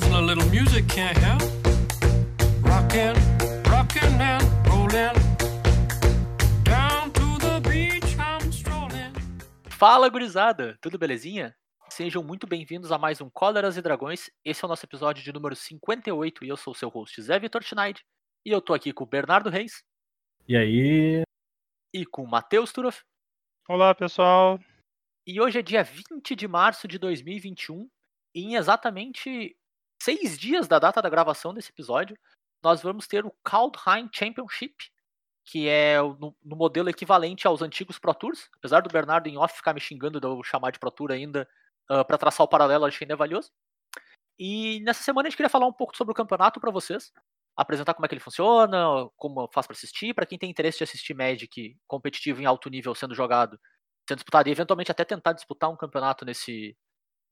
A little music can't help. Rockin', rockin' and rollin'. Down to the beach I'm strolling. Fala, gurizada! Tudo belezinha? Sejam muito bem-vindos a mais um Cóleras e Dragões. Esse é o nosso episódio de número 58 e eu sou o seu host Zé Vitor Schneid. E eu tô aqui com o Bernardo Reis E aí, e com o Matheus Turoff. Olá, pessoal. E hoje é dia 20 de março de 2021 e em exatamente seis dias da data da gravação desse episódio, nós vamos ter o Kaldheim Championship, que é no, no modelo equivalente aos antigos Pro Tours, apesar do Bernardo em off ficar me xingando de eu chamar de Pro Tour ainda, para traçar o paralelo, que ainda valioso. E nessa semana a gente queria falar um pouco sobre o campeonato para vocês, apresentar como é que ele funciona, como faz para assistir, para quem tem interesse de assistir Magic competitivo em alto nível sendo jogado, sendo disputado e eventualmente até tentar disputar um campeonato nesse,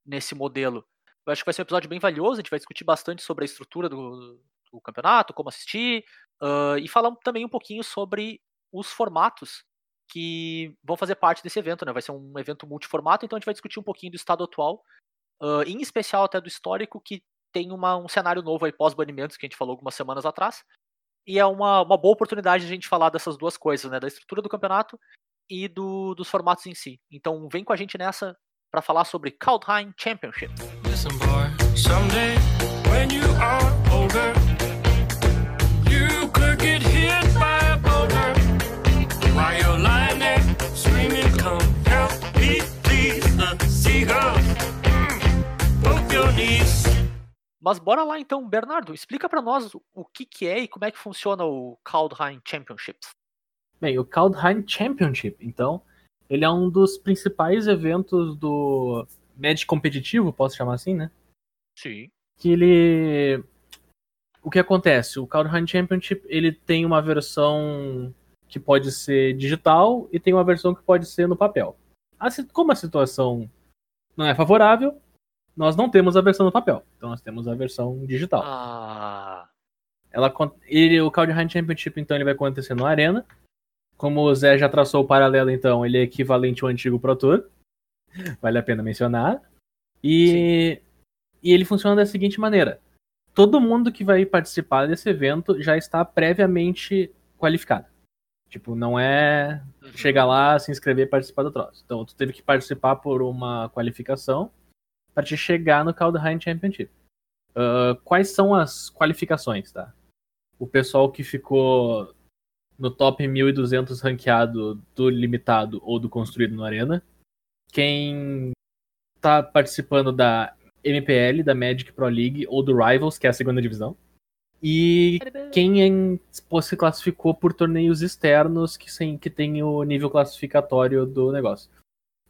nesse modelo. Eu acho que vai ser um episódio bem valioso, a gente vai discutir bastante sobre a estrutura do, do campeonato, como assistir, ah, e falar também um pouquinho sobre os formatos que vão fazer parte desse evento, né? Vai ser um evento multiformato, então a gente vai discutir um pouquinho do estado atual, ah, em especial até do histórico, que tem uma- um cenário novo aí pós-banimentos, que a gente falou algumas semanas atrás. E é uma, uma boa oportunidade de a gente falar dessas duas coisas, né? Da estrutura do campeonato e do- dos formatos em si. Então vem com a gente nessa para falar sobre Kaldheim Championship. Listen, boy, someday when you are older, you could get hit by a boulder while you're lying there screaming, Come help me, please. The seagulls, mm, both your knees. Mas bora lá então, Bernardo, explica para nós o- o que, que é e como é que funciona o Kaldheim Championships. bem, o Kaldheim Championship, então, ele é um dos principais eventos do Magic competitivo, posso chamar assim, né? Sim. Que ele o que acontece? O Kaldheim Championship, ele tem uma versão que pode ser digital e tem uma versão que pode ser no papel. Como a situação não é favorável, nós não temos a versão no papel. Então nós temos a versão digital. Ah, Ela, ele, o Kaldheim Championship, então, ele vai acontecer no Arena. Como o Zé já traçou o paralelo, então, ele é equivalente ao antigo Pro Tour. Vale a pena mencionar. E, e ele funciona da seguinte maneira. Todo mundo que vai participar desse evento já está previamente qualificado. Tipo, não é uhum. chegar lá, se inscrever e participar do troço. Então, tu teve que participar por uma qualificação para te chegar no Kaldheim Championship. Ah, quais são as qualificações, tá? O pessoal que ficou no top 1200 ranqueado do limitado ou do construído no Arena. Quem tá participando da MPL, da Magic Pro League ou do Rivals, que é a segunda divisão. E quem se classificou por torneios externos que, sem, que tem o nível classificatório do negócio.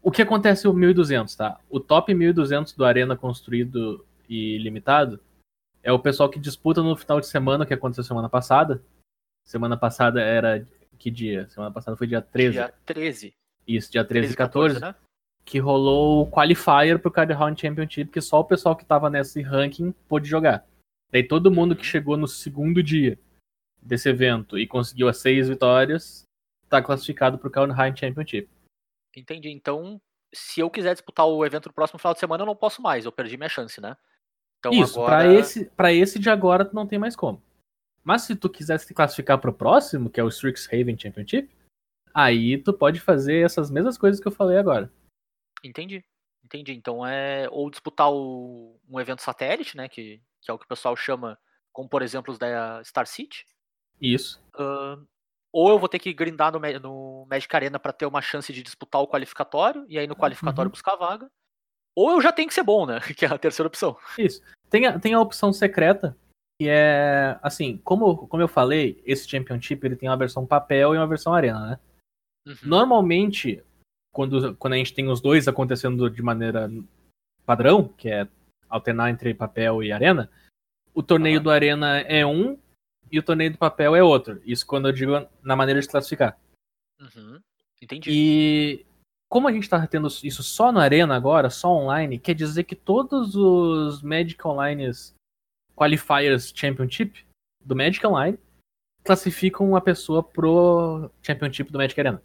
O que acontece o 1200, tá? O top 1200 do Arena construído e limitado é o pessoal que disputa no final de semana, que aconteceu semana passada. Semana passada era que dia? Semana passada foi dia 13. Dia 13. Isso, dia 13 13 e 14 né? Que rolou o qualifier pro Card Round Championship, que só o pessoal que tava nesse ranking pôde jogar. Daí todo mundo que chegou no segundo dia desse evento e conseguiu as seis vitórias, tá classificado pro Card Round Championship. Entendi. Então, se eu quiser disputar o evento no próximo final de semana, eu não posso mais. Eu perdi minha chance, né? Então Isso, agora... pra esse, pra esse de agora tu não tem mais como. Mas se tu quiser se classificar pro próximo, que é o Strixhaven Championship, aí tu pode fazer essas mesmas coisas que eu falei agora. Entendi. Entendi. Então é ou disputar o- um evento satélite, né? Que, que é o que o pessoal chama, como por exemplo os da Star City. Isso. ahn, ou eu vou ter que grindar no, no Magic Arena pra ter uma chance de disputar o qualificatório, e aí no qualificatório Uhum. buscar a vaga. Ou eu já tenho que ser bom, né? Que é a terceira opção. Isso. Tem a, tem a opção secreta, que é, assim, como, como eu falei, esse Championship ele tem uma versão papel e uma versão arena, né? Uhum. Normalmente, quando, quando a gente tem os dois acontecendo de maneira padrão, que é alternar entre papel e arena, o torneio do arena é um e o torneio do papel é outro. Isso quando eu digo na maneira de classificar. Uhum. Entendi. E como a gente tá tendo isso só na Arena agora, só online, quer dizer que todos os Magic Online Qualifiers Championship do Magic Online classificam uma pessoa pro Championship do Magic Arena.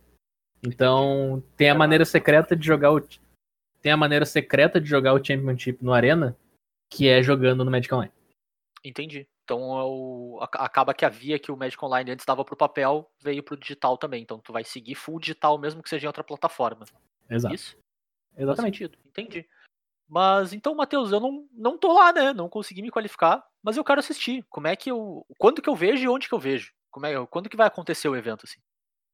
Então, tem a maneira secreta de jogar o tem a maneira secreta de jogar o Championship no Arena, que é jogando no Magic Online. Entendi. Então é acaba que a via que o Magic Online antes dava pro papel veio pro digital também. Então tu vai seguir full digital mesmo que seja em outra plataforma. Exato. Isso? Exatamente. Entendi. Mas então, Matheus, eu não, não tô lá, né? Não consegui me qualificar, mas eu quero assistir. Como é que eu. Quando que eu vejo e onde que eu vejo? Como é, quando que vai acontecer o evento, assim?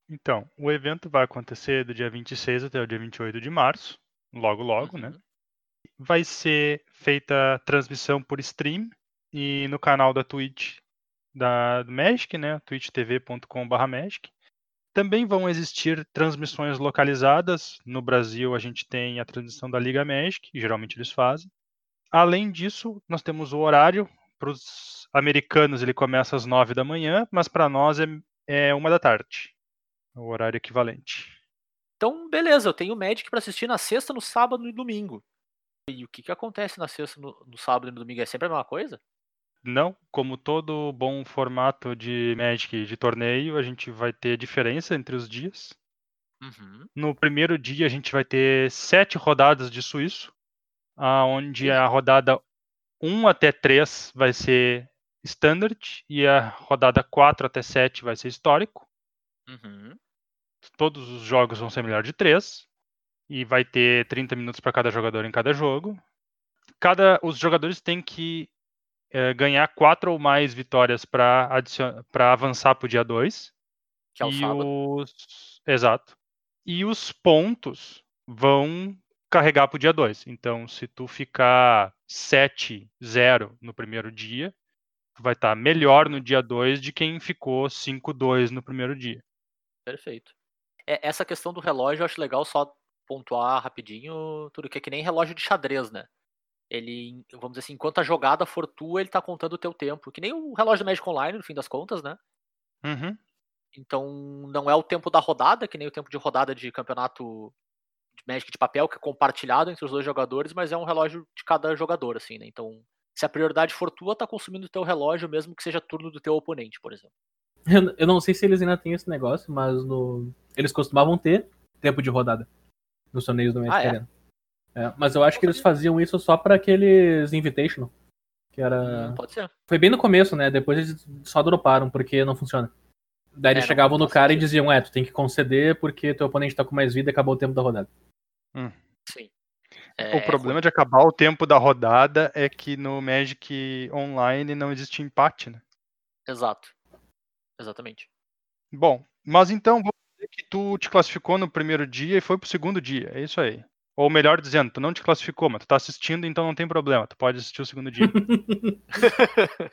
Então, o evento vai acontecer do dia 26 até o dia 28 de março, logo logo, né? Uhum. Vai ser feita transmissão por stream e no canal da Twitch da do Magic, né? twitchtv.com/magic. Também vão existir transmissões localizadas. No Brasil, a gente tem a transmissão da Liga Magic, que geralmente eles fazem. Além disso, nós temos o horário. Para os americanos, ele começa às 9 da manhã, mas para nós é, é uma da tarde. É o horário equivalente. Então, beleza, eu tenho Magic pra assistir na sexta, no sábado e domingo. E o que que acontece na sexta, no, no sábado e no domingo? É sempre a mesma coisa? Não, como todo bom formato de Magic de torneio, a gente vai ter diferença entre os dias. Uhum. No primeiro dia a gente vai ter sete rodadas de suíço, onde a rodada 1 até 3 vai ser standard e a rodada 4 até 7 vai ser histórico. Uhum. Todos os jogos vão ser melhor de 3 e vai ter 30 minutos para cada jogador em cada jogo. Cada os jogadores têm que eh, ganhar quatro ou mais vitórias para avançar para o dia 2. Que é o e sábado. os exato e os pontos vão carregar para o dia 2 então se tu ficar 7-0 no primeiro dia tu vai estar melhor no dia 2 de quem ficou 5-2 no primeiro dia Perfeito. É, essa questão do relógio eu acho legal só pontuar rapidinho, tudo que é que nem relógio de xadrez, né? Ele, vamos dizer assim, enquanto a jogada for tua, ele tá contando o teu tempo. Que nem o relógio do Magic Online, no fim das contas, né? Uhum. Então, não é o tempo da rodada, que nem o tempo de rodada de campeonato de Magic de papel, que é compartilhado entre os dois jogadores, mas é um relógio de cada jogador, assim, né? Então, se a prioridade for tua, tá consumindo o teu relógio, mesmo que seja turno do teu oponente, por exemplo. Eu, eu não sei se eles ainda têm esse negócio, mas no... eles costumavam ter tempo de rodada nos torneios do Magic Ah, é? Arena. É, mas eu acho que eles faziam isso só pra aqueles Invitational. Que era. Hum, pode ser. Foi bem no começo, né? Depois eles só droparam porque não funciona. Daí eles É, chegavam no cara e sentido. diziam, é, tu tem que conceder porque teu oponente tá com mais vida e acabou o tempo da rodada. Sim. o É, problema de acabar o tempo da rodada é que no Magic Online não existe empate, né? Exato. Exatamente. Bom, mas então vamos dizer que tu te classificou no primeiro dia e foi pro segundo dia. É isso aí. Ou melhor dizendo, tu não te classificou, mas tu tá assistindo, então não tem problema. Tu pode assistir o segundo dia.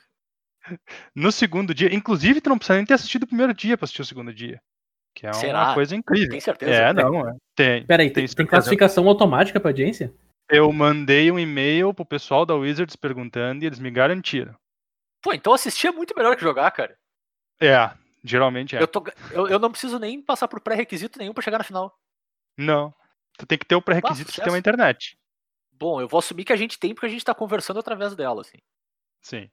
no segundo dia, inclusive, tu não precisa nem ter assistido o primeiro dia pra assistir o segundo dia. Que é uma Será? coisa incrível. Tem certeza? É, não, é. Tem. Peraí, Tem tem, classificação automática pra audiência? Eu mandei um e-mail pro pessoal da Wizards perguntando e eles me garantiram. Pô, então assistir é muito melhor que jogar, cara. É, geralmente é. Eu, tô, eu, eu não preciso nem passar por pré-requisito nenhum pra chegar na final. Não. Tu tem que ter o pré-requisito de ter uma internet. Bom, eu vou assumir que a gente tem porque a gente tá conversando através dela, assim. Sim.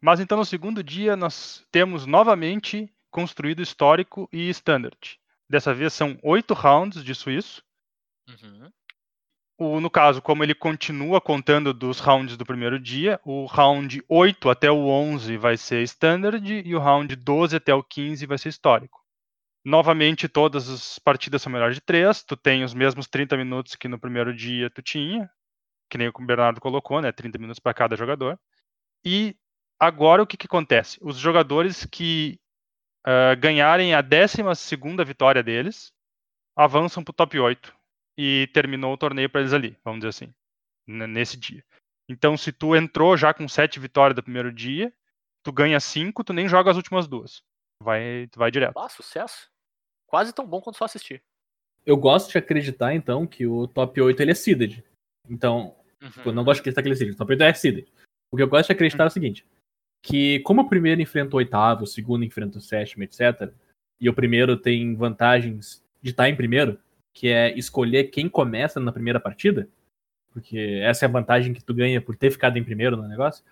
Mas então no segundo dia nós temos novamente construído histórico e standard. Dessa vez são oito rounds de suíço. Uhum. O, no caso, como ele continua contando dos rounds do primeiro dia, o round 8 até o 11 vai ser standard e o round 12 até o 15 vai ser histórico. Novamente, todas as partidas são melhor de 3. Tu tem os mesmos 30 minutos que no primeiro dia tu tinha, que nem o Bernardo colocou, né? 30 minutos para cada jogador. E agora o que, que acontece? Os jogadores que ah, ganharem a 12 vitória deles avançam para o top 8 e terminou o torneio para eles ali, vamos dizer assim, nesse dia. Então, se tu entrou já com 7 vitórias do primeiro dia, tu ganha 5, tu nem joga as últimas duas. Vai, tu vai direto. Ah, sucesso. Quase tão bom quanto só assistir. Eu gosto de acreditar, então, que o top 8 ele é seeded. Então, Uhum. Tipo, eu não gosto de acreditar que ele é seeded. O top 8 é seeded. O que eu gosto de acreditar é o seguinte: que como o primeiro enfrenta o oitavo, o segundo enfrenta o sétimo, etc., e o primeiro tem vantagens de estar em primeiro, que é escolher quem começa na primeira partida, porque essa é a vantagem que tu ganha por ter ficado em primeiro no negócio.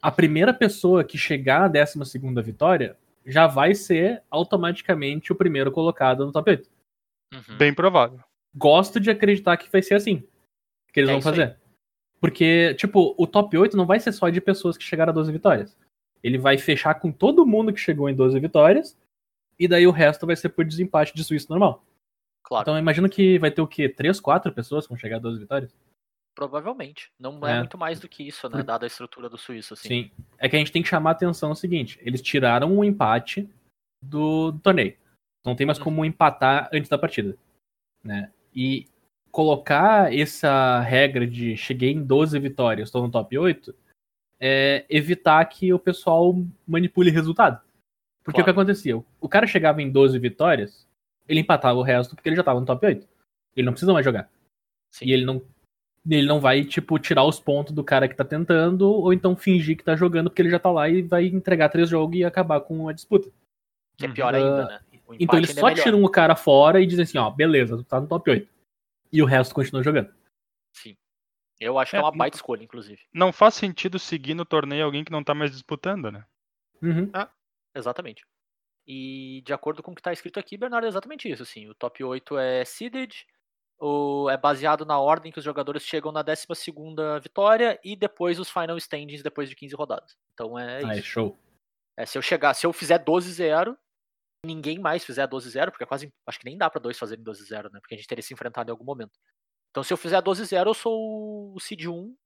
A primeira pessoa que chegar à décima segunda vitória já vai ser automaticamente o primeiro colocado no top 8 Uhum. Bem provável. gosto de acreditar que vai ser assim. Que eles É vão isso aí. fazer. Porque, tipo, o top 8 não vai ser só de pessoas que chegaram a 12 vitórias. Ele vai fechar com todo mundo que chegou em 12 vitórias, e daí o resto vai ser por desempate de Suíço normal. Claro, Então eu imagino que vai ter o quê? 3, 4 pessoas que vão chegar a 12 vitórias? provavelmente. Não é, É. muito mais do que isso, né? Dada a estrutura do suíço, assim. Sim. É que a gente tem que chamar a atenção o seguinte: eles tiraram o empate do, do torneio. Não tem mais como empatar antes da partida. Né? E colocar essa regra de cheguei em 12 vitórias, estou no top 8, é evitar que o pessoal manipule resultado. Porque o que Claro. acontecia? O cara chegava em 12 vitórias, ele empatava o resto porque ele já estava no top 8. Ele não precisa mais jogar. Sim. E ele não, ele não vai, tipo, tirar os pontos do cara que tá tentando, ou então fingir que tá jogando porque ele já tá lá e vai entregar três jogos e acabar com a disputa. Que é pior Ah, ainda, né? O Então eles só é tiram o cara fora e dizem assim, ó, beleza, tu tá no top 8. E o resto continua jogando. Sim. Eu acho que é É, uma baita escolha, inclusive. Não faz sentido seguir no torneio alguém que não tá mais disputando, né? Uhum. Exatamente. E de acordo com o que tá escrito aqui, Bernardo, é exatamente isso, assim. O top 8 é seeded, o, é baseado na ordem que os jogadores chegam na 12ª vitória e depois os final standings depois de 15 rodadas. Então é Ah, é isso. show. É, se eu chegar, se eu fizer 12-0, ninguém mais fizer 12-0, porque é quase, acho que nem dá pra dois fazerem 12-0, né? Porque a gente teria se enfrentado em algum momento. Então se eu fizer 12-0, eu sou o seed 1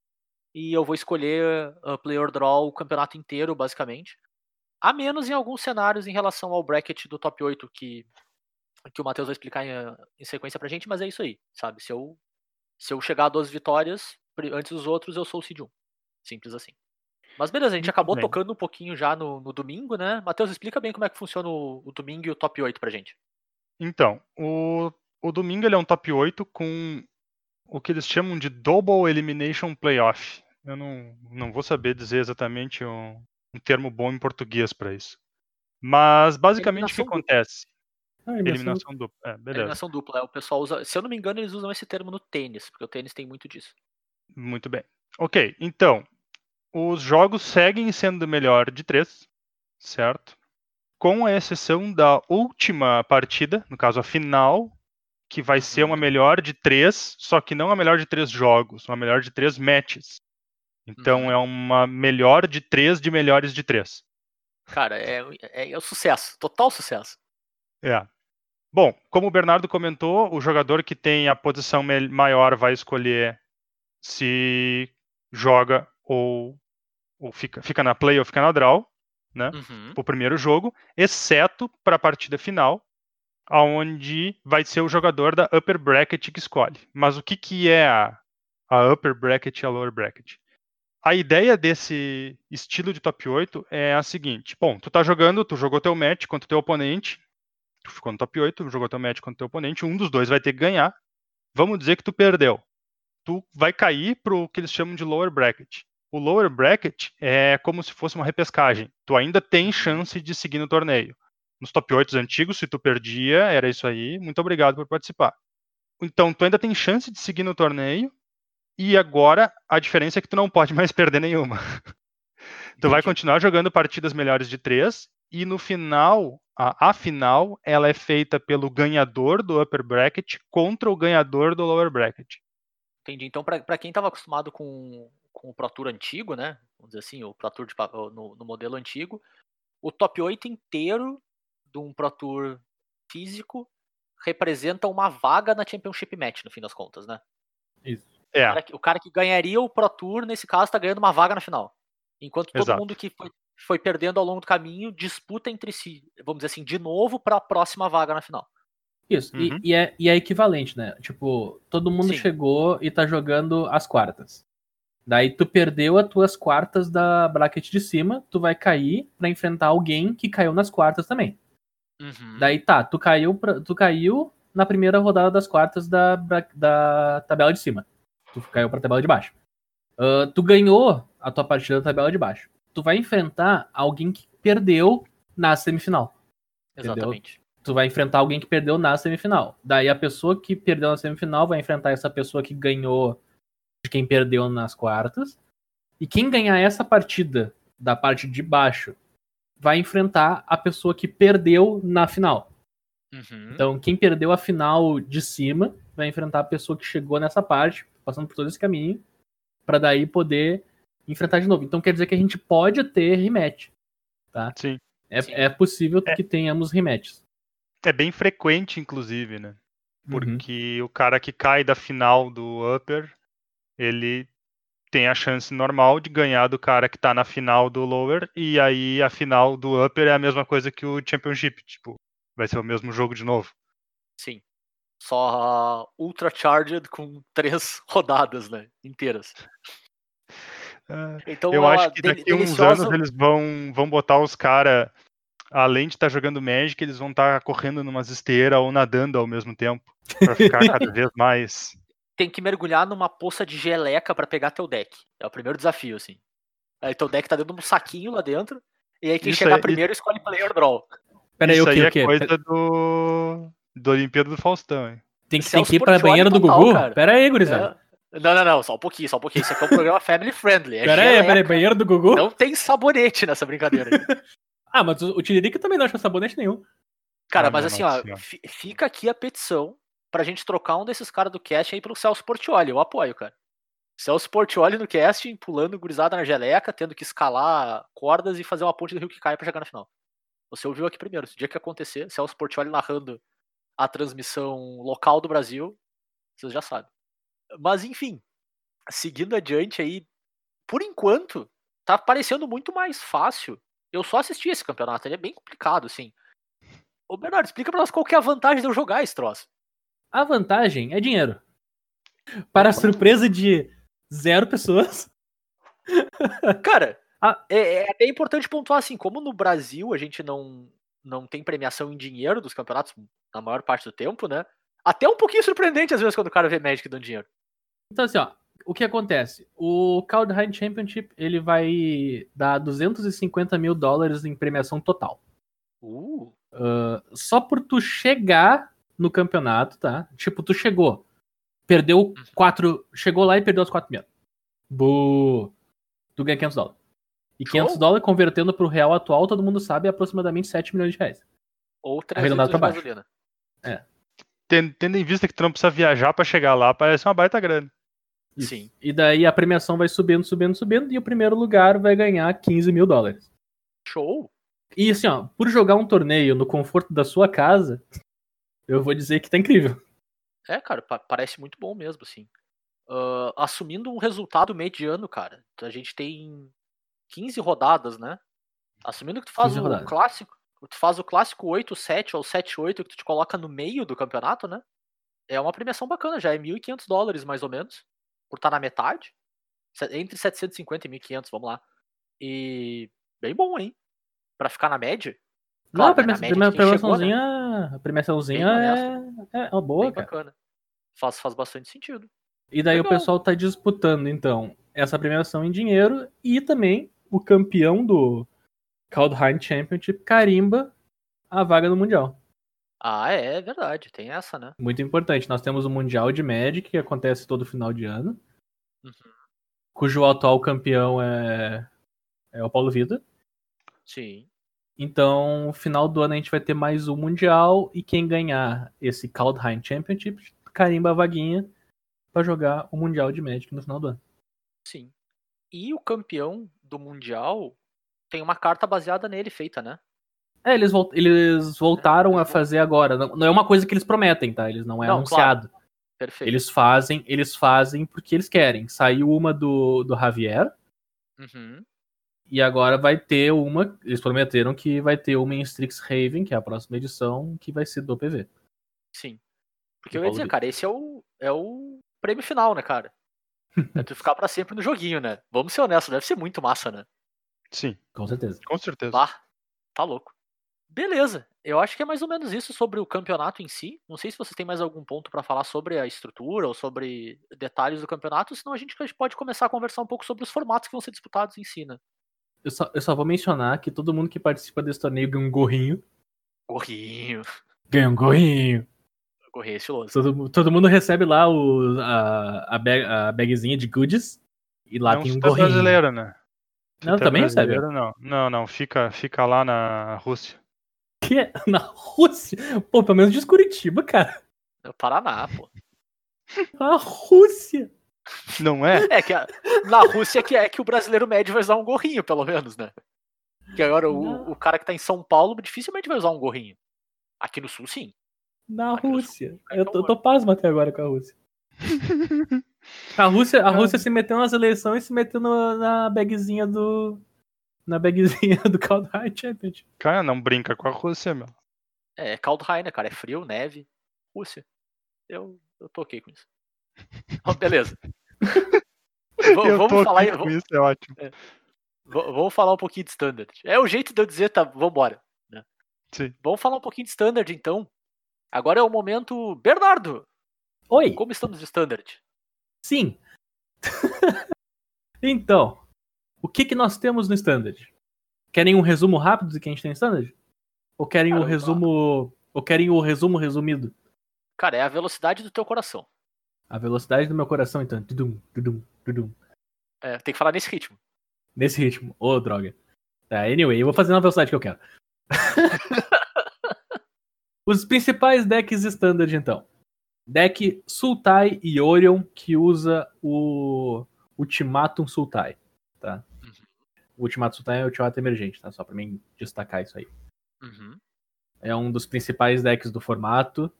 e eu vou escolher a player draw o campeonato inteiro, basicamente. A menos em alguns cenários em relação ao bracket do top 8 que que o Matheus vai explicar em, em sequência pra gente, mas é isso aí, sabe? Se eu se eu chegar a 12 vitórias antes dos outros, eu sou o seed 1. Simples assim. Mas beleza, a gente acabou bem. tocando um pouquinho já no, no domingo, né? Matheus, explica bem como é que funciona o, o domingo e o top 8 pra gente. Então, o, o domingo ele é um top 8 com o que eles chamam de Double Elimination Playoff. Eu não, não vou saber dizer exatamente um, um termo bom em português para isso. Mas basicamente o que acontece? Ah, eliminação- Eliminação dupla. É, beleza. Eliminação dupla. É, o pessoal usa. Se eu não me engano, eles usam esse termo no tênis, porque o tênis tem muito disso. Muito bem. Ok, então, os jogos seguem sendo melhor de três, certo? Com a exceção da última partida, no caso a final, que vai ser uma Uhum. melhor de três, só que não a melhor de três jogos, uma melhor de três matches. Então Uhum. é uma melhor de três de melhores de três. Cara, é, é, é o sucesso. Total sucesso. É. Bom, como o Bernardo comentou, o jogador que tem a posição maior vai escolher se joga ou, ou fica, fica na play ou fica na draw, né? Uhum. O primeiro jogo, exceto para a partida final, aonde vai ser o jogador da upper bracket que escolhe. Mas o que, que é a, a upper bracket e a lower bracket? A ideia desse estilo de top 8 é a seguinte: bom, tu tá jogando, tu jogou teu match contra teu oponente, tu ficou no top 8, tu jogou teu match contra teu oponente, um dos dois vai ter que ganhar. Vamos dizer que tu perdeu. Tu vai cair pro que eles chamam de lower bracket. O lower bracket é como se fosse uma repescagem. Tu ainda tem chance de seguir no torneio. Nos top 8 antigos, se tu perdia, era isso aí. Muito obrigado por participar. Então, tu ainda tem chance de seguir no torneio. E agora, a diferença é que tu não pode mais perder nenhuma. tu vai continuar jogando partidas melhores de três. E no final, a, a final, ela é feita pelo ganhador do upper bracket contra o ganhador do lower bracket. Entendi. Então, pra, pra quem tava acostumado com, com o Pro Tour antigo, né? Vamos dizer assim, o Pro Tour de, no, no modelo antigo, o top 8 inteiro de um Pro Tour físico representa uma vaga na Championship Match, no fim das contas, né? Isso. O, É, cara que, o cara que ganharia o Pro Tour, nesse caso, tá ganhando uma vaga na final. Enquanto todo Exato. mundo que foi, foi perdendo ao longo do caminho disputa entre si, vamos dizer assim, de novo para a próxima vaga na final. Isso, e- Uhum. e, é, e é equivalente, né? Tipo, todo mundo Sim. chegou e tá jogando as quartas. Daí tu perdeu as tuas quartas da bracket de cima, tu vai cair pra enfrentar alguém que caiu nas quartas também. Uhum. Daí tá, tu caiu, pra- tu caiu na primeira rodada das quartas da, da tabela de cima. Tu caiu pra tabela de baixo. Ah, tu ganhou a tua partida da tabela de baixo. Tu vai enfrentar alguém que perdeu na semifinal. entendeu? Exatamente. Tu vai enfrentar alguém que perdeu na semifinal. Daí a pessoa que perdeu na semifinal vai enfrentar essa pessoa que ganhou de quem perdeu nas quartas. E quem ganhar essa partida da parte de baixo vai enfrentar a pessoa que perdeu na final. Uhum. Então, quem perdeu a final de cima vai enfrentar a pessoa que chegou nessa parte, passando por todo esse caminho. Pra daí poder enfrentar de novo. Então quer dizer que a gente pode ter rematch. Tá? Sim. É, Sim. é possível É. que tenhamos rematches. É bem frequente, inclusive, né? Uhum. Porque o cara que cai da final do Upper, ele tem a chance normal de ganhar do cara que tá na final do Lower, e aí a final do Upper é a mesma coisa que o Championship, tipo, vai ser o mesmo jogo de novo. Sim. Só Ultra Charged com três rodadas, né? Inteiras. Então, Eu acho que daqui a uns anos eles vão, vão botar os caras, além de estar jogando Magic, eles vão estar correndo numas esteiras ou nadando ao mesmo tempo, pra ficar cada vez mais. tem que mergulhar numa poça de geleca pra pegar teu deck. É o primeiro desafio, assim. Aí teu deck tá dentro de um saquinho lá dentro, e aí quem Isso chegar aí- primeiro escolhe player draw. Pera aí, Isso o aí quê? é O quê? coisa do, do Olimpíada do Faustão, hein? Tem que, tem que ir pra banheira do total, Gugu? cara. Pera aí, gurizada. É. Não, não, não, só um pouquinho, só um pouquinho. Isso aqui é um programa family friendly. É Pera aí, pera aí, banheira do Gugu? Não tem sabonete nessa brincadeira. aí. Ah, mas o, Tiririca também não acha sabonete nenhum. Cara, Ah, mas assim, ó, fica aqui a petição pra gente trocar um desses caras do cast aí pelo Celso Portioli. Eu apoio, cara. Celso Portioli no casting, pulando gurizada na geleca, tendo que escalar cordas e fazer uma ponte do rio que cai pra chegar na final. Você ouviu aqui primeiro. Se o dia que acontecer, Celso Portioli narrando a transmissão local do Brasil, vocês já sabem. Mas enfim, seguindo adiante aí, por enquanto, tá parecendo muito mais fácil. Eu só assisti esse campeonato, ele é bem complicado, assim. Ô Bernardo, explica pra nós qual que é a vantagem de eu jogar esse troço. A vantagem é dinheiro. Para a surpresa de zero pessoas. Cara, é, é até importante pontuar assim, como no Brasil a gente não, não tem premiação em dinheiro dos campeonatos na maior parte do tempo, né? Até um pouquinho surpreendente às vezes quando o cara vê Magic dando dinheiro. Então, assim, ó, o que acontece? O Kaldheim Championship ele vai dar 250 mil dólares em premiação total. Uh, Só por tu chegar no campeonato, tá? Tipo, tu chegou, perdeu quatro, chegou lá e perdeu os quatro mil. Bu! Tu ganha 500 dólares. E 500 Show. dólares convertendo pro real atual, todo mundo sabe, é aproximadamente 7 milhões de reais. ou 3 Arredondado litros de pra baixo. gasolina. Tendo, tendo em vista que tu não precisa viajar pra chegar lá, parece uma baita grana. Isso. Sim. E daí a premiação vai subindo, subindo, subindo, e o primeiro lugar vai ganhar 15 mil dólares. Show! E assim, ó, por jogar um torneio no conforto da sua casa, eu vou dizer que tá incrível. É, cara, pa- parece muito bom mesmo, assim. Ah, assumindo um resultado mediano, cara. A gente tem 15 rodadas, né? Assumindo que tu faz 15 o rodadas. clássico, tu faz o clássico 8-7 ou 7-8 que tu te coloca no meio do campeonato, né? É uma premiação bacana, já é 1.500 dólares mais ou menos, por estar na metade. Entre 750 e 1.500, vamos lá. E bem bom, hein? Pra ficar na média. Não, a Claro, né, média quem premiaçãozinha, a premiaçãozinha Bem é, é uma boa, bem cara. bacana. Faz, faz bastante sentido. E daí Legal. o pessoal tá disputando, então, essa premiação em dinheiro e também o campeão do Kaldheim Championship carimba a vaga no Mundial. Ah, é, é verdade, tem essa, né? Muito importante. Nós temos o Mundial de Magic, que acontece todo final de ano, Uhum. cujo atual campeão é, é o Paulo Vitor. Sim. Então, final do ano a gente vai ter mais um Mundial e quem ganhar esse Kaldheim Championship carimba a vaguinha pra jogar o Mundial de Magic no final do ano. Sim. E o campeão do Mundial tem uma carta baseada nele feita, né? É, eles, eles voltaram a fazer agora. Não, não é uma coisa que eles prometem, tá? Eles não é Não, anunciado. Perfeito. Eles fazem, eles fazem porque eles querem. Saiu uma do, do Javier Uhum. e agora vai ter uma. Eles prometeram que vai ter uma em Strixhaven, que é a próxima edição, que vai ser do PV. Sim. Porque eu ia dizer, cara, esse é o, é o prêmio final, né, cara? É tu ficar pra sempre no joguinho, né? Vamos ser honestos, deve ser muito massa, né? Sim, Com certeza. com certeza. Bah, tá louco. Beleza, eu acho que é mais ou menos isso sobre o campeonato em si. Não sei se vocês têm mais algum ponto pra falar sobre a estrutura ou sobre detalhes do campeonato, senão a gente pode começar a conversar um pouco sobre os formatos que vão ser disputados em si, né? Eu só, eu só vou mencionar que todo mundo que participa desse torneio ganha um gorrinho. Gorrinho. Ganha um gorrinho. Gorrinho é estiloso. Todo, todo mundo recebe lá o, a, a, bag, a bagzinha de goodies. E lá não tem um é gorrinho. brasileiro, né? Não, é também recebe. brasileiro, Não, não, não. Fica, fica lá na Rússia. Que é? Na Rússia? Pô, pelo menos diz Curitiba, cara. É o Paraná, pô. A Rússia. Não é? É que a- na Rússia que é que o brasileiro médio vai usar um gorrinho, pelo menos, né? Que agora o, o cara que tá em São Paulo dificilmente vai usar um gorrinho. Aqui no sul, sim. Na Rússia. Eu tô, eu tô pasmo até agora com a Rússia. A. Rússia, a Rússia se meteu nas eleições e se meteu no- na bagzinha do. Na bagzinha do Kaldheim Championship. Cara, não brinca com a Rússia, meu. É Kaldheim, né, cara? É frio, neve. Rússia. Eu, eu tô ok com isso. Ó, beleza. Vamos tô falar aí- com isso, é ótimo. V- Vamos falar um pouquinho de standard. É o jeito de eu dizer, tá? Vambora. Né? Sim. Vamos falar um pouquinho de standard, então. Agora é o momento. Bernardo, Oi! como estamos de standard? Sim. então, o que que nós temos no Standard? Querem um resumo rápido do que a gente tem no Standard? Ou querem o eu- resumo. Ou querem o resumo resumido? Cara, é a velocidade do teu coração. A velocidade do meu coração, então. Tudum, tudum, tudum. É, tem que falar nesse ritmo. Nesse ritmo. Ô, droga. Tá, anyway, eu vou fazer na velocidade que eu quero. Os principais decks standard, então. Deck Sultai e Orion, que usa o Ultimatum Sultai, tá? O Ultimatum Sultai é o Ultimatum Emergente, tá? Só pra mim destacar isso aí. Uhum. É um dos principais decks do formato.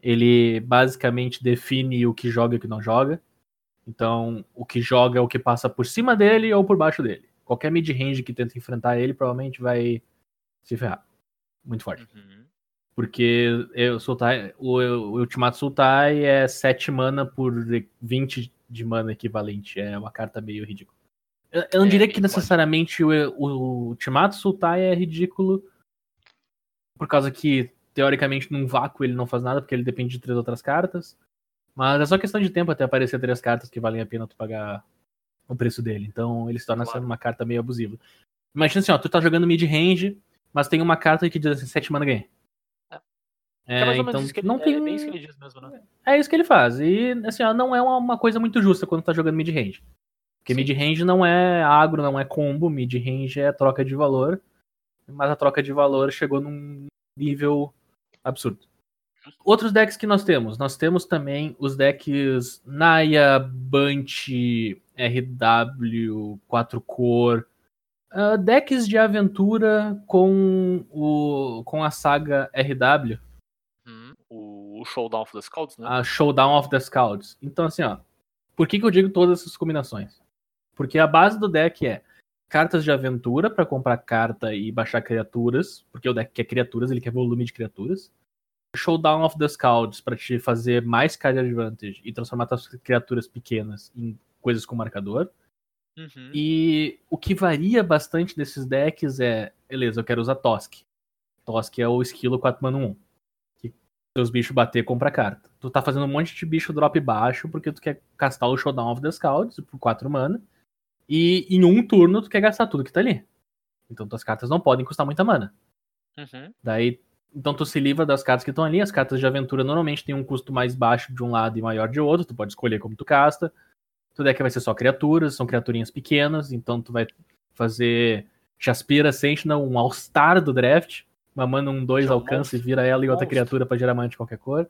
Ele basicamente define o que joga e o que não joga. Então, o que joga é o que passa por cima dele ou por baixo dele. Qualquer mid-range que tenta enfrentar ele provavelmente vai se ferrar. Muito forte. Uhum. Porque eu, Sultai, o, o Ultimato Sultai é 7 mana por 20 de mana equivalente. É uma carta meio ridícula. Eu, eu não É, diria que necessariamente o, o Ultimato Sultai é ridículo. Por causa que, teoricamente, num vácuo ele não faz nada, porque ele depende de três outras cartas. Mas é só questão de tempo até aparecer três cartas que valem a pena tu pagar o preço dele. Então ele se torna Claro. sendo uma carta meio abusiva. Imagina assim, ó, tu tá jogando mid-range, mas tem uma carta que diz assim, 7 mana ganha. É, menos então isso que ele, não é tem. bem isso que ele diz mesmo, né? É isso que ele faz. E assim, ó, não é uma, coisa muito justa quando tá jogando mid-range. Porque mid-range não é agro, não é combo, mid-range é troca de valor. Mas a troca de valor chegou num nível absurdo. Outros decks que nós temos. Nós temos também os decks Naya, Bunch, RW, 4 cor. ah, decks de aventura com, o, com a saga RW. O, Showdown of the Scouts, né? a Showdown of the Scouts. Então, assim, ó. Por que, que eu digo todas essas combinações? Porque a base do deck é cartas de aventura pra comprar carta e baixar criaturas, porque o deck quer criaturas, ele quer volume de criaturas. Showdown of the Scouts pra te fazer mais card advantage e transformar tuas criaturas pequenas em coisas com marcador. Uhum. E o que varia bastante desses decks é, beleza, eu quero usar Tosk. Tosk é o esquilo 4 mana 1. Que seus bichos bater, compra carta. Tu tá fazendo um monte de bicho drop baixo porque tu quer castar o Showdown of the Scouts por 4 mana. E em um turno tu quer gastar tudo que tá ali. Então tuas cartas não podem custar muita mana. Uhum. Daí, então tu se livra das cartas que estão ali. As cartas de aventura normalmente têm um custo mais baixo de um lado e maior de outro. Tu pode escolher como tu casta. Tu deck vai ser só criaturas, são criaturinhas pequenas. Então tu vai fazer Jaspira Sentinel, um All-Star do draft. Uma mana um 2 Que um alcance, monstro. vira ela e outra Monstro. criatura pra gerar mana de qualquer cor.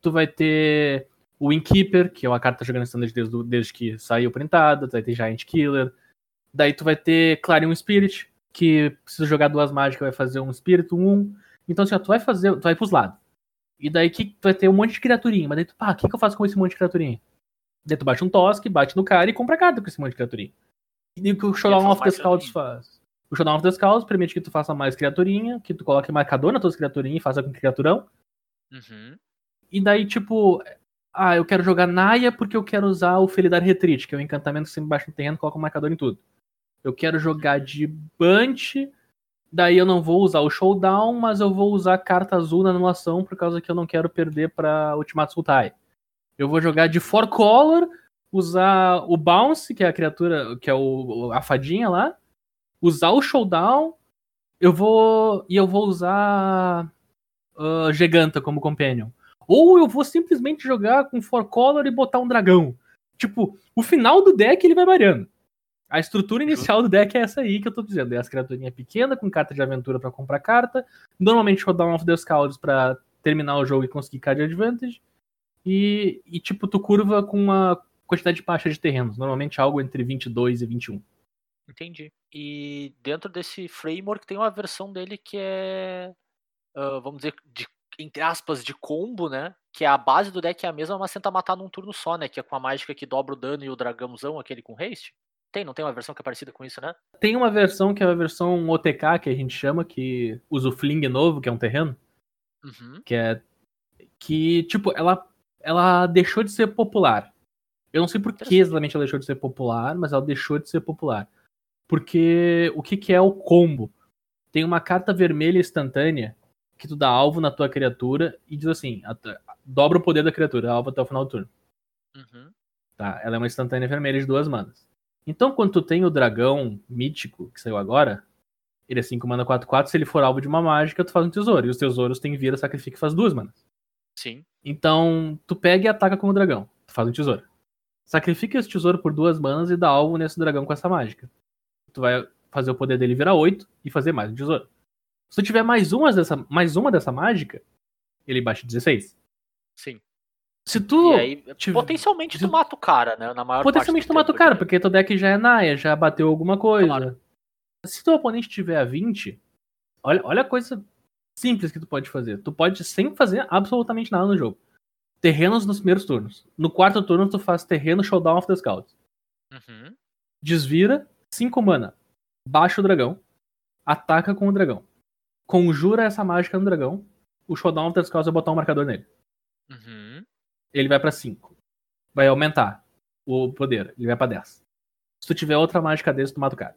Tu vai ter o Innkeeper, que é uma carta jogando standard desde, desde que saiu printada. Tu vai ter Giant Killer. Daí tu vai ter Clarion Spirit, que precisa jogar duas mágicas, vai fazer um espírito, um. Então, assim, ó, tu vai fazer. Tu vai pros lados. E daí que tu vai ter um monte de criaturinha. Mas daí tu, pá, o que, que eu faço com esse monte de criaturinha? Daí tu bate um Tosk, bate no cara e compra carta com esse monte de criaturinha. E o que o Showdown of the Scouts faz? O Showdown of the permite que tu faça mais criaturinha, que tu coloque marcador nas tuas criaturinhas e faça com criaturão. Uhum. E daí, tipo, ah, eu quero jogar Naya porque eu quero usar o Felidar Retreat, que é o encantamento que sempre baixa no terreno coloca um marcador em tudo. Eu quero jogar de Bunch, daí eu não vou usar o Showdown, mas eu vou usar carta azul na anulação por causa que eu não quero perder pra Ultimato Sultai. Eu vou jogar de Four Color, usar o Bounce, que é a criatura, que é o, a fadinha lá, usar o Showdown, eu vou. E eu vou usar ah, Giganta como Companion. Ou eu vou simplesmente jogar com Four Color e botar um dragão. Tipo, o final do deck ele vai variando. A estrutura inicial do deck é essa aí que eu tô dizendo. É as criaturinhas pequenas com carta de aventura pra comprar carta. Normalmente Showdown of the Scouts pra terminar o jogo e conseguir card advantage. E, e tipo, tu curva com uma quantidade baixa de terrenos, normalmente algo entre 22 e 21. Entendi. E dentro desse framework tem uma versão dele que é, ah, vamos dizer, de, entre aspas, de combo, né? Que é a base do deck é a mesma, mas tenta matar num turno só, né? Que é com a mágica que dobra o dano e o dragãozão, aquele com haste. Tem, não tem uma versão que é parecida com isso, né? Tem uma versão que é a versão OTK, que a gente chama, que usa o Fling novo, que é um terreno, Uhum. que é. Que, tipo, ela, ela deixou de ser popular. Eu não sei por que exatamente ela deixou de ser popular, mas ela deixou de ser popular. Porque o que, que é o combo? Tem uma carta vermelha instantânea que tu dá alvo na tua criatura e diz assim: dobra o poder da criatura, alvo até o final do turno. Uhum. Tá? Ela é uma instantânea vermelha de duas manas. Então, quando tu tem o dragão mítico, que saiu agora, ele é 5 mana 4-4, se ele for alvo de uma mágica, tu faz um tesouro. E os tesouros tem vira, sacrifica e faz duas manas. Sim. Então, tu pega e ataca com o dragão. Tu faz um tesouro. Sacrifica esse tesouro por duas manas e dá alvo nesse dragão com essa mágica. Tu vai fazer o poder dele virar 8 e fazer mais um tesouro. Se tu tiver mais uma dessa, mais uma dessa mágica, ele baixa 16. Sim. Se tu. aí, tive- potencialmente tu mata o cara, né? Na maior Potencialmente tu mata o cara, porque- porque teu deck já é Naya, já bateu alguma coisa. Claro. Se teu oponente tiver a 20, olha, olha a coisa simples que tu pode fazer. Tu pode sem fazer absolutamente nada no jogo. Terrenos nos primeiros turnos. No quarto turno tu faz terreno Showdown of the Scouts. Uhum. Desvira, 5 mana. Baixa o dragão. Ataca com o dragão. Conjura essa mágica no dragão. O Showdown Scouts vai botar um marcador nele. Uhum. ele vai pra 5. Vai aumentar o poder, ele vai pra 10. Se tu tiver outra mágica desse, tu mata o cara.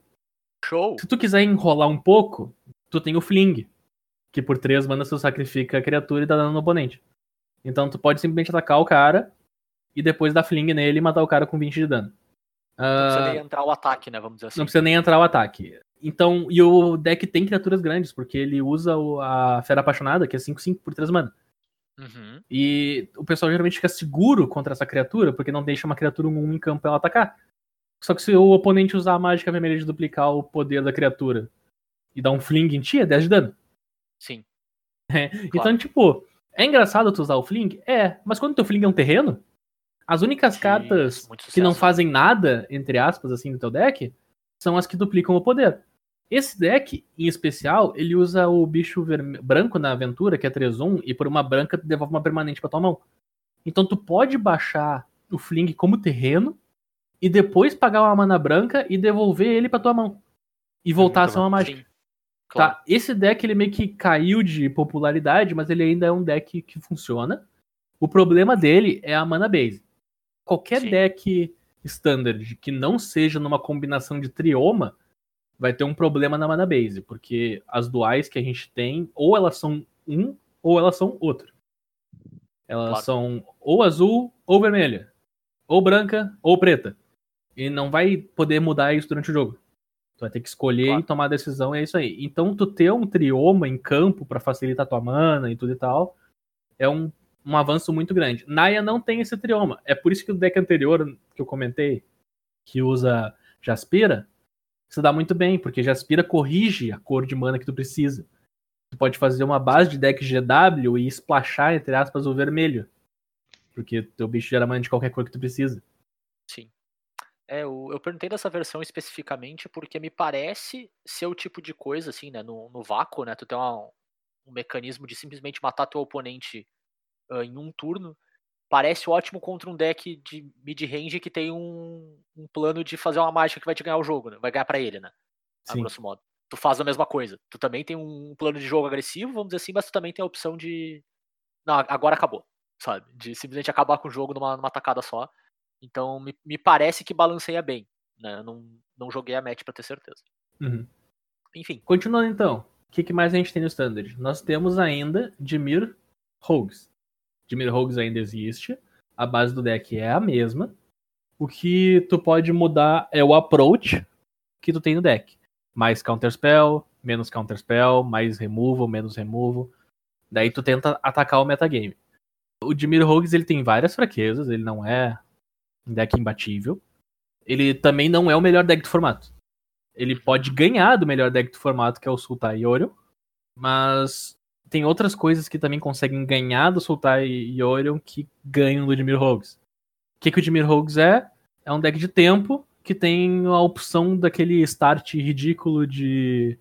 Show. Se tu quiser enrolar um pouco, tu tem o Fling, que por 3 manas tu sacrifica a criatura e dá dano no oponente. Então tu pode simplesmente atacar o cara e depois dar Fling nele e matar o cara com 20 de dano. Não precisa Ah, nem entrar o ataque, né? Vamos dizer assim. não precisa nem entrar o ataque. Então, e o deck tem criaturas grandes, porque ele usa a Fera Apaixonada, que é 5-5 por 3 mana. Uhum. E o pessoal geralmente fica seguro contra essa criatura, porque não deixa uma criatura 1 em campo pra ela atacar. Só que se o oponente usar a mágica vermelha de duplicar o poder da criatura e dar um fling em ti, é 10 de dano. Sim. Então, tipo, é engraçado tu usar o fling? É, mas quando teu fling é um terreno, as únicas Sim, cartas que não fazem nada, entre aspas, assim, no teu deck, são as que duplicam o poder. Esse deck, em especial, ele usa o bicho branco na aventura, que é 3-1, e por uma branca tu devolve uma permanente pra tua mão. Então tu pode baixar o Fling como terreno, e depois pagar uma mana branca e devolver ele pra tua mão. E voltar a ser uma mágica. Sim. Claro. Tá, esse deck ele meio que caiu de popularidade, mas ele ainda é um deck que funciona. O problema dele é a mana base. Qualquer Sim. deck standard que não seja numa combinação de trioma vai ter um problema na mana base, porque as duais que a gente tem, ou elas são um, ou elas são outro. Elas Claro. são ou azul ou vermelha, ou branca ou preta. E não vai poder mudar isso durante o jogo. Tu vai ter que escolher Claro. e tomar a decisão, e é isso aí. Então, tu ter um trioma em campo pra facilitar tua mana e tudo e tal, é um, um avanço muito grande. Naya não tem esse trioma. É por isso que o deck anterior que eu comentei, que usa Jaspira, se dá muito bem, porque Jaspira corrige a cor de mana que tu precisa. Tu pode fazer uma base de deck GW e splashar, entre aspas, o vermelho. Porque teu bicho gera mana de qualquer cor que tu precisa. Sim. É, eu, eu perguntei dessa versão especificamente porque me parece ser o tipo de coisa, assim, né? No, no vácuo, né? Tu tem uma- um mecanismo de simplesmente matar teu oponente ah, em um turno. Parece ótimo contra um deck de mid-range que tem um, um plano de fazer uma mágica que vai te ganhar o jogo, né? Vai ganhar pra ele, né? A Sim. grosso modo. Tu faz a mesma coisa. Tu também tem um plano de jogo agressivo, vamos dizer assim, mas tu também tem a opção de. Não, agora acabou, sabe? De simplesmente acabar com o jogo numa, numa tacada só. Então me, me parece que balanceia bem. Né? Eu não, não joguei a match pra ter certeza. Uhum. Enfim, Continuando então, o que, que mais a gente tem no Standard? Nós temos ainda Dimir Rogues. Dimir Rogues ainda existe, a base do deck é a mesma. O que tu pode mudar é o approach que tu tem no deck. Mais counterspell, menos counterspell, mais removal, menos removal. Daí tu tenta atacar o metagame. O Dimir Rogues ele tem várias fraquezas, ele não é um deck imbatível. Ele também não é o melhor deck do formato. Ele pode ganhar do melhor deck do formato, que é o Sultai Orion. Mas tem outras coisas que também conseguem ganhar do Sultai e Orion que ganham do Dimir Rogues. que, que o Dimir Rogues é? É um deck de tempo que tem a opção daquele start ridículo de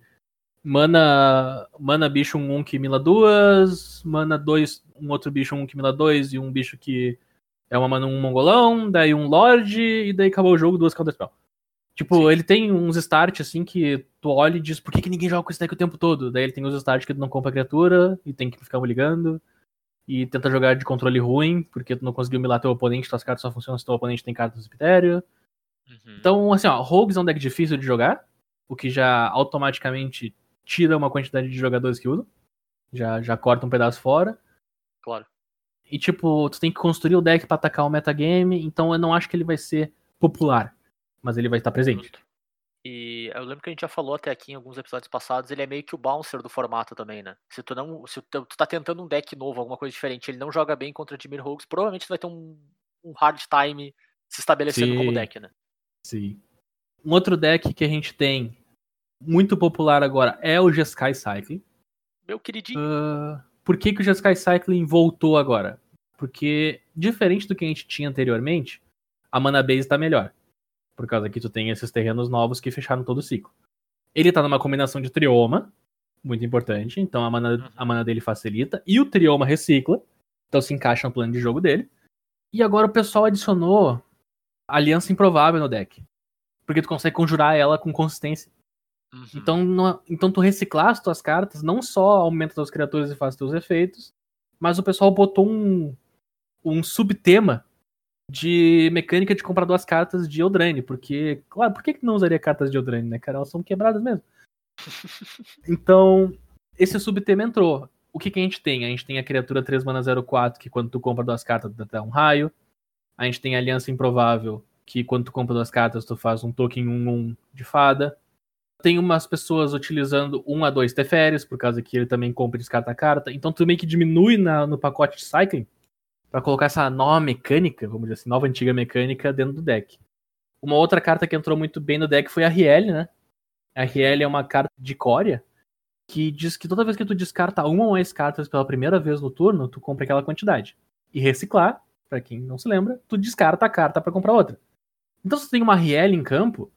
mana, mana bicho 1, 1 que mila duas, mana 2, um outro bicho 1 que mila 2 e um bicho que é uma mana 1 mongolão, daí um lord e daí acabou o jogo, duas counter spell. Tipo, Sim. ele tem uns start assim que tu olha e diz por que, que ninguém joga com esse deck o tempo todo? Daí ele tem os start que tu não compra criatura e tem que ficar ligando. E tenta jogar de controle ruim, porque tu não conseguiu milar teu oponente, tuas cartas só funcionam se teu oponente tem cartas no cemitério. Uhum. Então, assim, ó, Rogues é um deck difícil de jogar, o que já automaticamente tira uma quantidade de jogadores que usam. Já, já corta um pedaço fora. Claro. E, tipo, tu tem que construir o deck pra atacar o metagame, então eu não acho que ele vai ser popular. Mas ele vai estar presente. Justo. E eu lembro que a gente já falou até aqui em alguns episódios passados, ele é meio que o bouncer do formato também, né? Se tu não. Se tu, tu tá tentando um deck novo, alguma coisa diferente, ele não joga bem contra Dimir Rogues, provavelmente tu vai ter um, um hard time se estabelecendo como Sim. deck, né? Sim. Um outro deck que a gente tem muito popular agora é o Jeskai Cycling. Meu queridinho. Ah, por que, que o Jeskai Cycling voltou agora? Porque, diferente do que a gente tinha anteriormente, a mana base tá melhor. Por causa que tu tem esses terrenos novos que fecharam todo o ciclo. Ele tá numa combinação de trioma, muito importante, então a mana, a mana dele facilita, e o trioma recicla, então se encaixa no plano de jogo dele. E agora o pessoal adicionou aliança improvável no deck. Porque tu consegue conjurar ela com consistência. Uhum. Então, no- então tu reciclar as tuas cartas, não só aumenta tuas criaturas e faz teus efeitos, mas o pessoal botou um, um subtema de mecânica de comprar duas cartas de Eldraine, porque, claro, por que, não usaria cartas de Eldraine, né, cara? Elas são quebradas mesmo. Então, esse subtema entrou. O que, que a gente tem? A gente tem a criatura 3 mana 04, que quando tu compra duas cartas, dá um raio. A gente tem a Aliança Improvável, que quando tu compra duas cartas, tu faz um token 1-1 de fada. Tem umas pessoas utilizando 1 a 2 Teferes, por causa que ele também compra e descarta a carta. Então tu meio que diminui na- no pacote de Cycling pra colocar essa nova mecânica, vamos dizer assim, nova antiga mecânica dentro do deck. Uma outra carta que entrou muito bem no deck foi a Riel, né? A Riel é uma carta de Coria que diz que toda vez que tu descarta uma ou mais cartas pela primeira vez no turno, tu compra aquela quantidade. E reciclar, pra quem não se lembra, tu descarta a carta pra comprar outra. Então se tu tem uma Riel em campo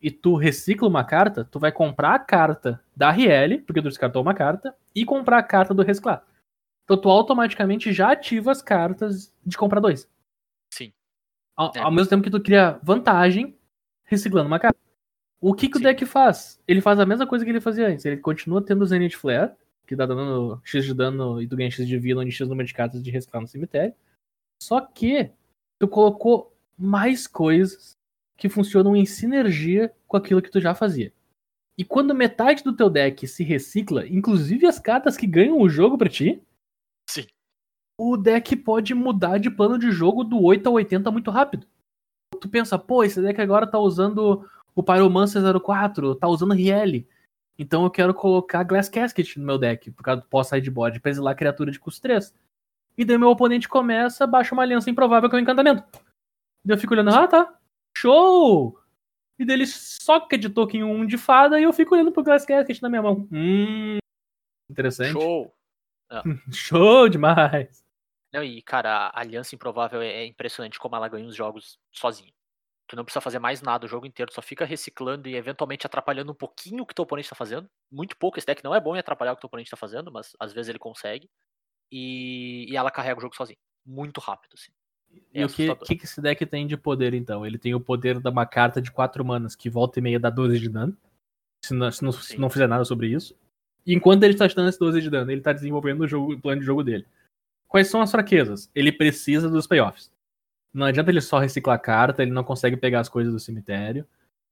e tu recicla uma carta, tu vai comprar a carta da Riel, porque tu descartou uma carta, e comprar a carta do reciclar. Então tu automaticamente já ativa as cartas de comprar dois. Sim. Ao, É. ao mesmo tempo que tu cria vantagem reciclando uma carta. O que, que o deck faz? Ele faz a mesma coisa que ele fazia antes. Ele continua tendo o Zenith Flare, que dá dano X de dano e tu ganha X de vida, onde X número de cartas de reciclar no cemitério. Só que tu colocou mais coisas que funcionam em sinergia com aquilo que tu já fazia. E quando metade do teu deck se recicla, inclusive as cartas que ganham o jogo pra ti, Sim. o deck pode mudar de plano de jogo do 8 a 80 muito rápido. Tu pensa, pô, esse deck agora tá usando o Pyromancer 04, tá usando Riel. Então eu quero colocar Glass Casket no meu deck, por causa do pós-sideboard, pra exilar criatura de custo 3. E daí meu oponente começa, baixa uma aliança improvável que é um encantamento. Daí eu fico olhando, ah tá, show! E daí ele soca de token 1 de fada e eu fico olhando pro Glass Casket na minha mão. Hum, interessante. Show! Show demais. Não, e, cara, a Aliança Improvável é é impressionante como ela ganha os jogos sozinha. Tu não precisa fazer mais nada o jogo inteiro, só fica reciclando e eventualmente atrapalhando um pouquinho o que teu oponente tá fazendo. Muito pouco, esse deck não é bom em atrapalhar o que teu oponente tá fazendo, mas às vezes ele consegue. E, e ela carrega o jogo sozinha. Muito rápido, assim. E É o que, que que esse deck tem de poder, então? Ele tem o poder de uma carta de 4 manas que volta e meia dá 12 de dano. Se não, se não, se não fizer nada sobre isso. Enquanto ele está te esse 12 de dano, ele está desenvolvendo o, jogo, o plano de jogo dele. Quais são as fraquezas? Ele precisa dos payoffs. Não adianta ele só reciclar carta, ele não consegue pegar as coisas do cemitério.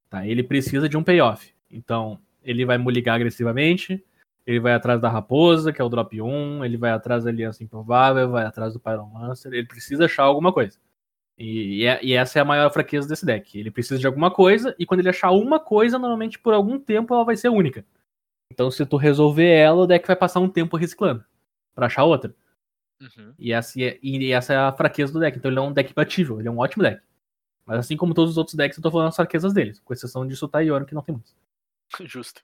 Tá? Ele precisa de um payoff. Então, ele vai muligar agressivamente, ele vai atrás da raposa, que é o drop 1, ele vai atrás da aliança improvável, vai atrás do Pyromancer, ele precisa achar alguma coisa. E, e é- e essa é a maior fraqueza desse deck. Ele precisa de alguma coisa, e quando ele achar uma coisa, normalmente por algum tempo ela vai ser única. Então, se tu resolver ela, o deck vai passar um tempo reciclando pra achar outra. Uhum. E essa, é, e essa é a fraqueza do deck. Então, ele é um deck batível, ele é um ótimo deck. Mas assim como todos os outros decks, eu tô falando as fraquezas deles, com exceção de Sultai Yoro, que não tem muitos. Justo.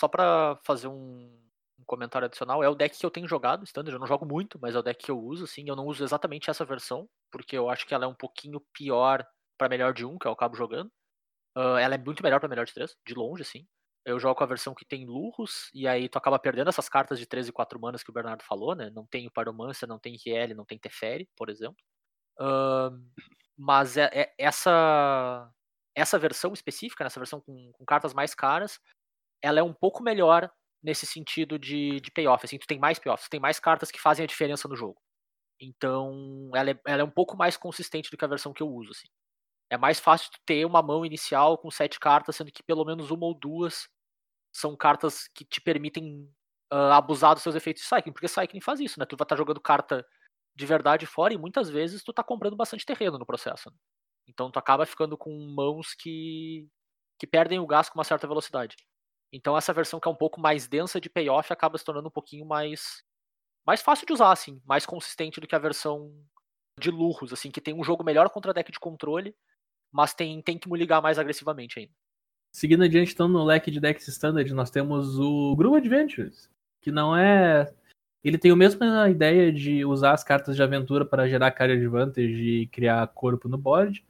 Só pra fazer um, um comentário adicional. É o deck que eu tenho jogado, Standard. Eu não jogo muito, mas é o deck que eu uso, assim. Eu não uso exatamente essa versão, porque eu acho que ela é um pouquinho pior para melhor de um, que eu acabo jogando. Uh, ela é muito melhor para melhor de três, de longe, assim. Eu jogo a versão que tem lurros, e aí tu acaba perdendo essas cartas de 3 e 4 manas que o Bernardo falou, né? Não tem o Paromancer, não tem RL, não tem Teferi, por exemplo. Uh, mas é, é, essa essa versão específica, nessa versão com, com, cartas mais caras, ela é um pouco melhor nesse sentido de, de payoff. Assim, tu tem mais payoffs, tem mais cartas que fazem a diferença no jogo. Então, ela é, ela é um pouco mais consistente do que a versão que eu uso. Assim. É mais fácil tu ter uma mão inicial com sete cartas, sendo que pelo menos uma ou duas são cartas que te permitem uh, abusar dos seus efeitos de Cycling, porque Cycling faz isso, né? Tu vai estar tá jogando carta de verdade fora e muitas vezes tu tá comprando bastante terreno no processo. Né? Então tu acaba ficando com mãos que, que perdem o gás com uma certa velocidade. Então essa versão que é um pouco mais densa de payoff acaba se tornando um pouquinho mais mais fácil de usar, assim, mais consistente do que a versão de lurros, assim, que tem um jogo melhor contra deck de controle, mas tem, tem que me ligar mais agressivamente ainda. Seguindo adiante, então, no leque de decks standard, nós temos o Groove Adventures, que não é. Ele tem a mesma ideia de usar as cartas de aventura para gerar card advantage e criar corpo no board,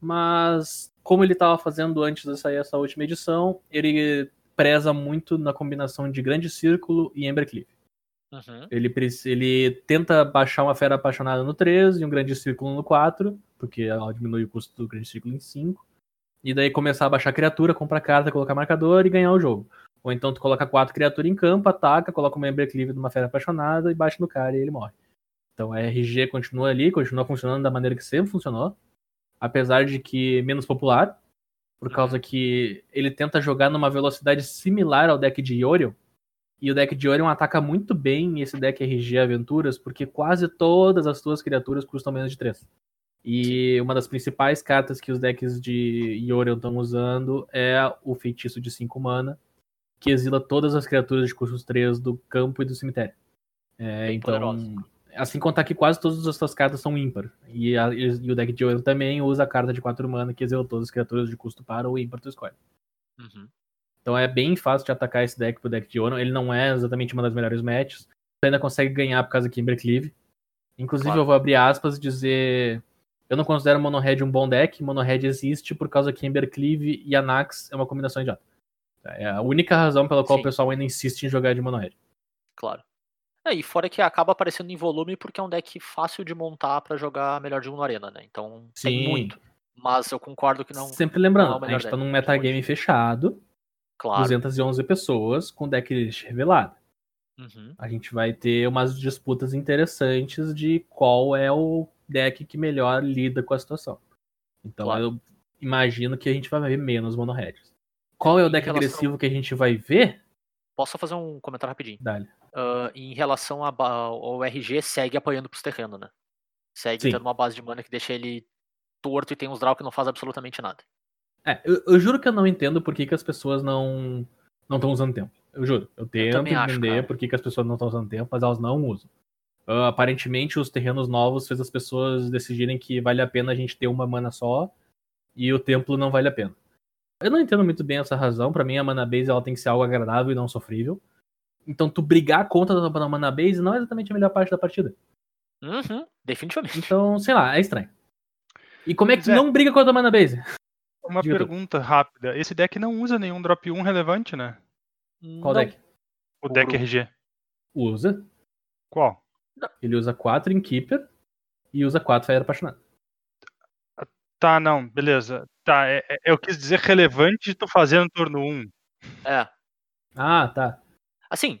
mas como ele estava fazendo antes de sair essa última edição, ele preza muito na combinação de Grande Círculo e Embercleave. Uhum. Ele, ele tenta baixar uma Fera Apaixonada no 3 e um Grande Círculo no 4, porque ela diminui o custo do Grande Círculo em 5. E daí começar a baixar criatura, comprar carta, colocar marcador e ganhar o jogo. Ou então tu coloca quatro criaturas em campo, ataca, coloca uma Embercleave de uma Fera Apaixonada e baixa no cara e ele morre. Então a RG continua ali, continua funcionando da maneira que sempre funcionou apesar de que menos popular, por causa que ele tenta jogar numa velocidade similar ao deck de Yorion. E o deck de Yorion ataca muito bem esse deck RG Aventuras, porque quase todas as suas criaturas custam menos de 3. E uma das principais cartas que os decks de Yorion estão usando é o feitiço de 5 mana, que exila todas as criaturas de custos 3 do campo e do cemitério. É, então. Assim contar que quase todas as suas cartas são ímpar. E, a, e o deck de ouro também usa a carta de 4 mana que exila todas as criaturas de custo par ou ímpar tu escolhe. Uhum. Então é bem fácil de atacar esse deck pro deck de ouro. Ele não é exatamente uma das melhores matches. Você ainda consegue ganhar por causa do Kimbercleave. Inclusive, claro. eu vou abrir aspas e dizer. Eu não considero Mono Red um bom deck. Mono Red existe por causa que Kimbercleave e Anax é uma combinação idiota. É a única razão pela qual Sim. o pessoal ainda insiste em jogar de Mono Red. Claro. É, e fora que acaba aparecendo em volume porque é um deck fácil de montar para jogar melhor de um no Arena, né? Então Sim. tem muito. Mas eu concordo que não. Sempre lembrando, é a gente tá num metagame fechado. Claro. 211 pessoas com deck revelado. Uhum. A gente vai ter umas disputas interessantes de qual é o deck que melhor lida com a situação. Então claro. eu imagino que a gente vai ver menos mono -heads. Qual é o deck relação... agressivo que a gente vai ver? Posso fazer um comentário rapidinho? Dale uh, em relação ao RG, segue apanhando pros terrenos, né? Segue Sim. tendo uma base de mana que deixa ele torto e tem uns draw que não faz absolutamente nada. É, eu, eu juro que eu não entendo por que, que as pessoas não não estão usando tempo. Eu juro. Eu tento eu entender acho, por que, que as pessoas não estão usando tempo, mas elas não usam. Uh, aparentemente, os terrenos novos fez as pessoas decidirem que vale a pena a gente ter uma mana só e o templo não vale a pena. Eu não entendo muito bem essa razão. Para mim, a mana base ela tem que ser algo agradável e não sofrível. Então, tu brigar contra a mana base não é exatamente a melhor parte da partida. Uhum, definitivamente. Então, sei lá, é estranho. E como é que tu é. não briga contra a mana base? Uma Diga pergunta tu. rápida. Esse deck não usa nenhum drop 1 relevante, né? Qual não. deck? O deck RG. Usa. Qual? Ele usa 4 em Keeper e usa 4 Fire Apaixonado. Tá, não, beleza. Tá, é, é, eu quis dizer relevante de tu fazer no turno 1. É. Ah, tá. Assim,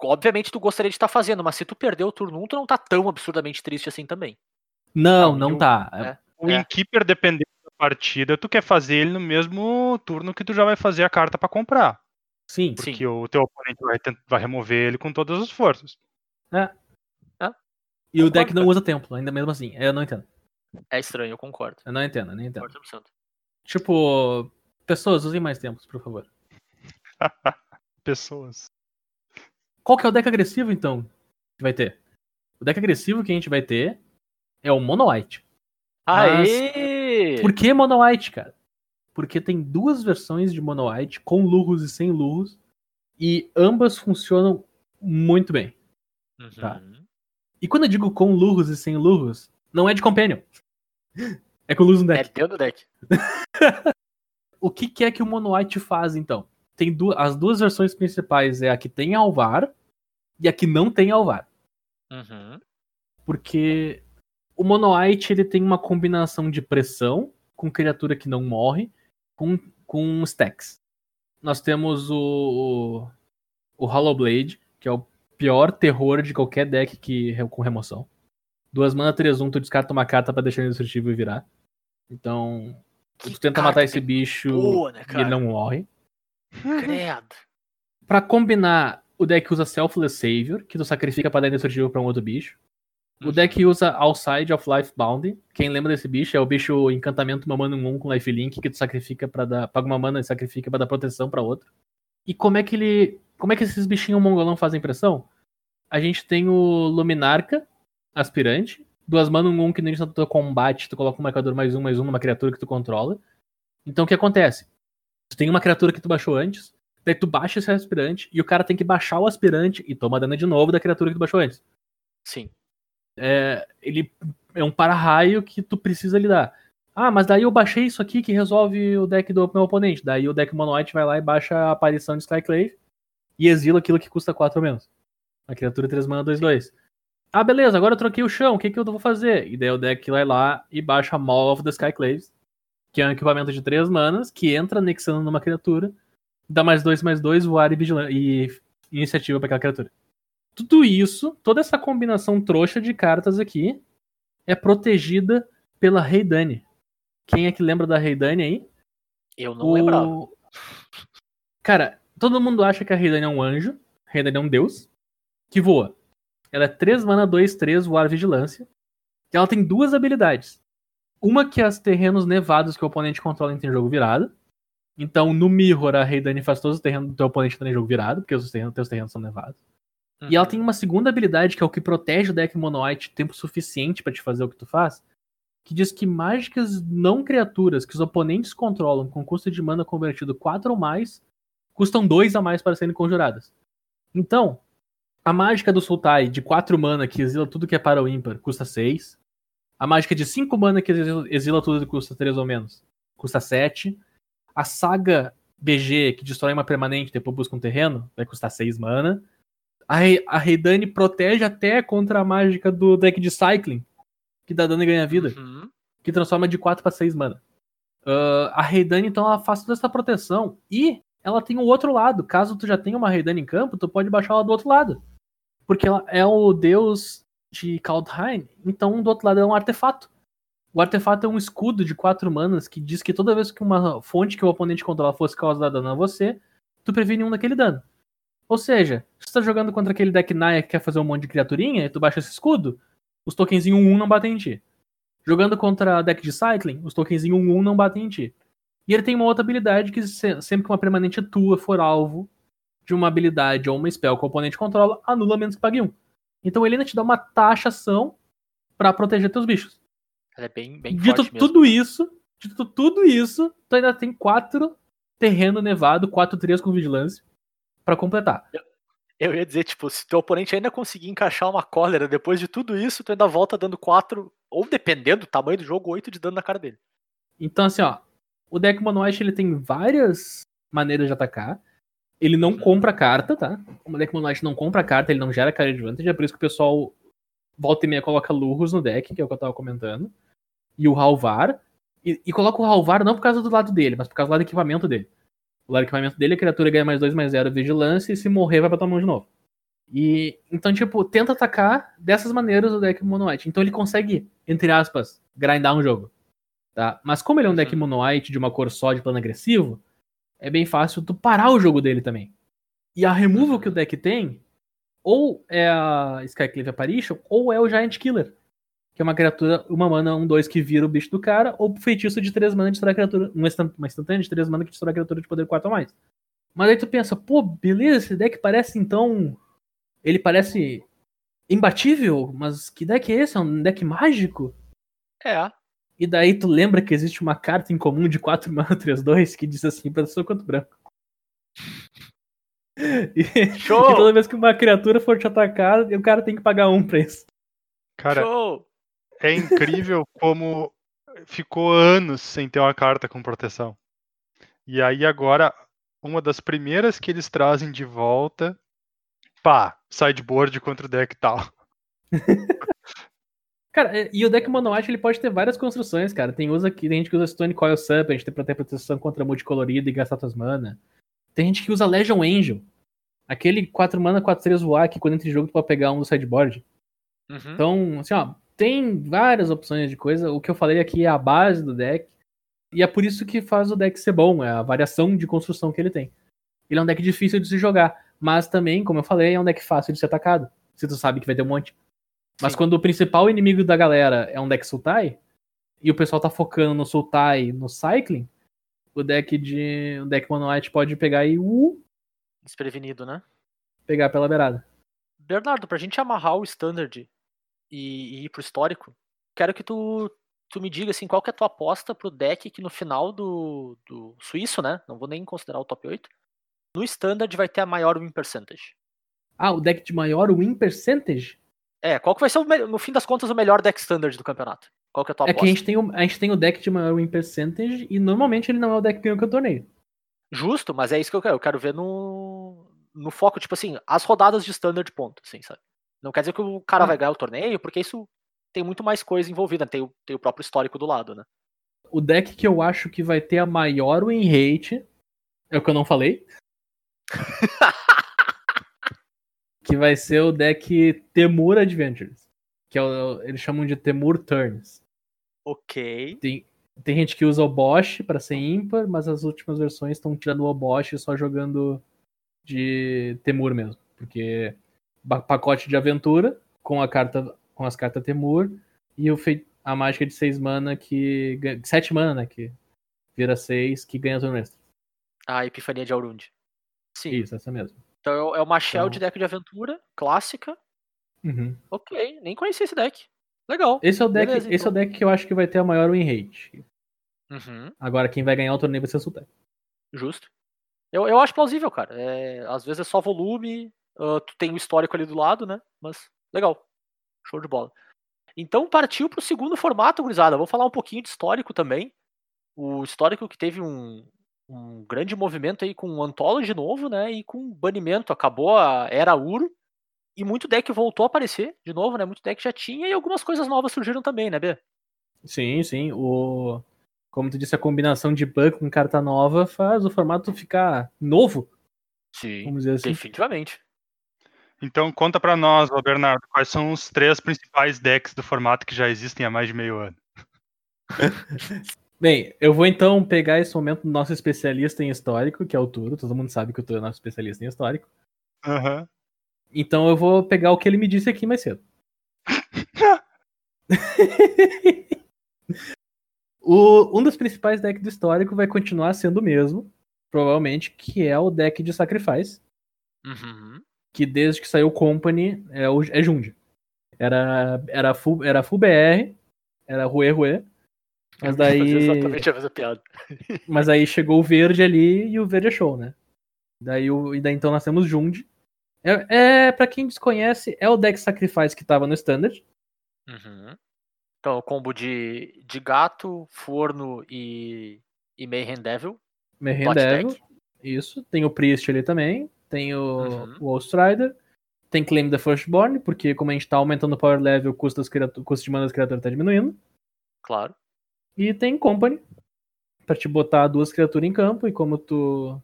obviamente tu gostaria de estar tá fazendo, mas se tu perder o turno 1, tu não tá tão absurdamente triste assim também. Não, não, não tá. É, o é. Inkeeper, dependendo da partida, tu quer fazer ele no mesmo turno que tu já vai fazer a carta para comprar. Sim. Porque sim. o teu oponente vai, vai, remover ele com todas as forças. É. é. E o deck não usa templo, ainda mesmo assim. Eu não entendo. É estranho, eu concordo. Eu não entendo, eu não entendo. 100%. Tipo, pessoas, usem mais tempos, por favor. pessoas. Qual que é o deck agressivo, então, que vai ter? O deck agressivo que a gente vai ter é o Mono White. Aê! Por que Mono White, cara? Porque tem duas versões de Mono White, com lurros e sem lurros, e ambas funcionam muito bem. Uhum. Tá. E quando eu digo com lurros e sem lurros, não é de Companion. É com lurros no É deck. dentro do deck. O que, que é que o Mono White faz, então? Tem du as duas versões principais, é a que tem Alvar e a que não tem Alvar. Uhum. Porque o Mono White ele tem uma combinação de pressão com criatura que não morre com, com stacks. Nós temos o, o, o Hollow Blade, que é o pior terror de qualquer deck que, com remoção. Duas mana 3-1, tu descarta uma carta pra deixar ele destrutivo e virar. Então, Que tu tenta matar esse bicho boa, né, e ele não morre. Credo. Pra combinar, o deck usa Selfless Savior, que tu sacrifica pra dar indestrutível pra um outro bicho. O Uhum. deck usa Outside of Life Bound. Quem lembra desse bicho? É o bicho encantamento uma mana 1 com lifelink que tu sacrifica para dar. Paga uma mana e sacrifica pra dar proteção pra outro. E como é que ele. Como é que esses bichinhos mongolão fazem pressão? A gente tem o Luminarca, aspirante. Duas mana 1 que nem no teu combate, tu coloca um marcador mais um, mais um numa criatura que tu controla. Então o que acontece? Tu tem uma criatura que tu baixou antes, daí tu baixa esse aspirante e o cara tem que baixar o aspirante e toma dano de novo da criatura que tu baixou antes Sim. Ele é um para-raio que tu precisa lidar. Ah, mas daí eu baixei isso aqui que resolve o deck do meu oponente. Daí o deck Mono White vai lá e baixa a aparição de Skyclave e exila aquilo que custa 4 ou menos. A criatura 3 mana 2 2. Ah, beleza, agora eu troquei o chão, o que, que eu vou fazer? E daí o deck vai lá e baixa a Maul of the Skyclaves, que é um equipamento de 3 manas, que entra anexando numa criatura, dá mais 2, mais 2, voar e, vigilância, e iniciativa para aquela criatura. Tudo isso, toda essa combinação trouxa de cartas aqui, é protegida pela Reidane. Quem é que lembra da Reidane aí? Eu não lembrava. O- Cara, todo mundo acha que a Reidane é um anjo, a Reidane é um deus, que voa. Ela é 3 mana, 2, 3, voar vigilância. E ela tem duas habilidades. Uma que é os terrenos nevados que o oponente controla em jogo virado. Então, no Mirror, a Reidane faz todos os terrenos do teu oponente em jogo virado, porque os terrenos, teus terrenos são nevados. E ela Uhum. tem uma segunda habilidade, que é o que protege o deck Mono White tempo suficiente pra te fazer o que tu faz, que diz que mágicas não criaturas que os oponentes controlam com custo de mana convertido 4 ou mais, custam 2 a mais para serem conjuradas. Então, a mágica do Sultai de 4 mana que exila tudo que é para o ímpar custa 6. A mágica de 5 mana que exila, exila tudo que custa 3 ou menos custa 7. A saga BG que destrói uma permanente e depois busca um terreno vai custar 6 mana. A, a Reidane protege até contra a mágica do deck de Cycling, que dá dano e ganha vida, Uhum. que transforma de 4 para 6 mana. Ah, a Reidane, então, ela faz toda essa proteção e ela tem o outro lado. Caso tu já tenha uma Reidane em campo, tu pode baixar ela do outro lado. Porque ela é o deus de Kaldheim, então do outro lado é um artefato. O artefato é um escudo de 4 manas que diz que toda vez que uma fonte que o oponente controla fosse causar dano a você, tu previne um daquele dano. Ou seja, se tu tá jogando contra aquele deck Naya que quer fazer um monte de criaturinha e tu baixa esse escudo, os tokenzinhos 1-1 não batem em ti. Jogando contra deck de Cycling, os tokenzinhos 1-1 não batem em ti. E ele tem uma outra habilidade que se- sempre que uma permanente tua for alvo de uma habilidade ou uma spell que o oponente controla, anula menos que pague um. Então ele ainda te dá uma taxação pra proteger teus bichos. Ela é bem, bem Dito tudo isso, dito tudo isso, tu ainda tem quatro terreno nevado, 4-3 com vigilância pra completar. Eu ia dizer, tipo, se teu oponente ainda conseguir encaixar uma cólera depois de tudo isso, tu ainda volta dando 4, ou dependendo do tamanho do jogo, 8 de dano na cara dele. Então, assim, ó, o deck Mono White, ele tem várias maneiras de atacar. Ele não compra carta, tá? O deck Mono White não compra carta, ele não gera card advantage, é por isso que o pessoal volta e meia coloca Lurros no deck, que é o que eu tava comentando. E o Halvar. E, e coloca o Halvar não por causa do lado dele, mas por causa do lado do equipamento dele. O equipamento dele, a criatura ganha mais 2, mais 0 vigilância, e se morrer, vai pra tua mão de novo. E então, tipo, tenta atacar dessas maneiras o deck Mono White. Então ele consegue, entre aspas, grindar um jogo. Tá? Mas como ele é um deck Uhum. Mono White de uma cor só de plano agressivo, é bem fácil tu parar o jogo dele também. E a removal que o deck tem, ou é a Skyclave Apparition, ou é o Giant Killer. Que é uma criatura, uma mana, um, dois que vira o bicho do cara, ou feitiço de 3 mana de destrói a criatura. Uma instan- uma instantânea de 3 mana que destrói a criatura de poder 4 ou mais. Mas aí tu pensa, pô, beleza, esse deck parece então. Ele parece imbatível, mas que deck é esse? É um deck mágico? É. E daí tu lembra que existe uma carta em comum de 4 mana 3-2 que diz assim, proteção quanto branco. E, Show! e toda vez que uma criatura for te atacar, o cara tem que pagar um pra isso. Cara, Show! É incrível como ficou anos sem ter uma carta com proteção. E aí agora, uma das primeiras que eles trazem de volta, pá, sideboard contra o deck tal. Cara, é- e o deck Mono White ele pode ter várias construções, cara. Tem, usa, que- tem gente que usa Stone Coil Serpent pra ter proteção contra multicolorido e gastar tuas mana. Tem gente que usa Legion Angel. Aquele 4 mana, 4-3 voar que quando entra em jogo tu pode pegar um do sideboard. Uhum. Então, assim, ó, tem várias opções de coisa. O que eu falei aqui é a base do deck. E é por isso que faz o deck ser bom, é a variação de construção que ele tem. Ele é um deck difícil de se jogar, mas também, como eu falei, é um deck fácil de ser atacado. Se tu sabe que vai ter um monte. Mas Sim. quando o principal inimigo da galera é um deck Sultai, e o pessoal tá focando no Sultai no Cycling, o deck de. O deck Mono White pode pegar e uh, Desprevenido, né? pegar pela beirada. Bernardo, pra gente amarrar o standard e, e ir pro histórico, quero que tu, tu me diga assim, qual que é a tua aposta pro deck que no final do, do suíço, né? Não vou nem considerar o top 8. No standard vai ter a maior win percentage. Ah, o deck de maior win percentage? É, qual que vai ser, o no fim das contas, o melhor deck standard do campeonato? Qual que é a tua É aposta? que a gente, tem o, a gente tem o deck de maior win percentage e normalmente ele não é o deck que ganha o torneio. Justo, mas é isso que eu quero. Eu quero ver no, no foco, tipo assim, as rodadas de standard ponto, assim, sabe? Não quer dizer que o cara Ah. vai ganhar o torneio, porque isso tem muito mais coisa envolvida, tem o, tem o próprio histórico do lado, né? O deck que eu acho que vai ter a maior win rate é o que eu não falei. que vai ser o deck Temur Adventures. Que é o, eles chamam de Temur Turns. Ok. Tem, tem gente que usa o Bosch pra ser ímpar, mas as últimas versões estão tirando o Bosch e só jogando de Temur mesmo. Porque pacote de aventura com a carta com as cartas Temur e o fei- a mágica de 6 mana que. ganha- 7 mana, né? Que vira 6 que ganha turno extra. A Epifania de Aurund. Sim. Isso, essa mesmo. Então é uma shell Então- de deck de aventura, clássica. Uhum. Ok, nem conhecia esse deck. Legal. Esse é o deck, Beleza, esse é o então. deck que eu acho que vai ter a maior win rate. Uhum, Agora quem vai ganhar o torneio vai ser o Sultan. justo. Eu, eu acho plausível, cara. É, às vezes é só volume, ah, tu tem o histórico ali do lado, né? Mas legal. Show de bola. Então partiu pro segundo formato, gurizada. Vou falar um pouquinho de histórico também. O histórico que teve um, um grande movimento aí com o Anthology novo, né? E com banimento. Acabou a Era Uro. E muito deck voltou a aparecer de novo, né? Muito deck já tinha e algumas coisas novas surgiram também, né, B? Sim, sim. O... Como tu disse, a combinação de banco com carta nova faz o formato ficar novo, Sim. vamos dizer assim. Definitivamente. Então conta pra nós, Bernardo, quais são os três principais decks do formato que já existem há mais de meio ano. Bem, eu vou então pegar esse momento do nosso especialista em histórico, que é o Turo. Todo mundo sabe que o Turo é nosso especialista em histórico. Aham. Então eu vou pegar o que ele me disse aqui mais cedo. o, um dos principais decks do histórico vai continuar sendo o mesmo, provavelmente, que é o deck de Sacrifice, Uhum. Que desde que saiu o Company é, o, é Jund. Era, era, full, era full BR, era Rue Rue, mas daí, Exatamente a mesma piada. mas aí chegou o verde ali e o verde é show, né? Daí, o, e daí então nós temos Jund. É, é para quem desconhece, é o deck Sacrifice que tava no Standard. Uhum. Então, o combo de, de gato, forno e, e Mayhem Devil. Mayhem Devil. deck. Isso. Tem o Priest ali também. Tem o, Uhum. o. Tem Claim the Firstborn, porque como a gente tá aumentando o power level, o custo, das criatu- o custo de mana das criaturas tá diminuindo. Claro. E tem Company, pra te botar duas criaturas em campo. E como tu.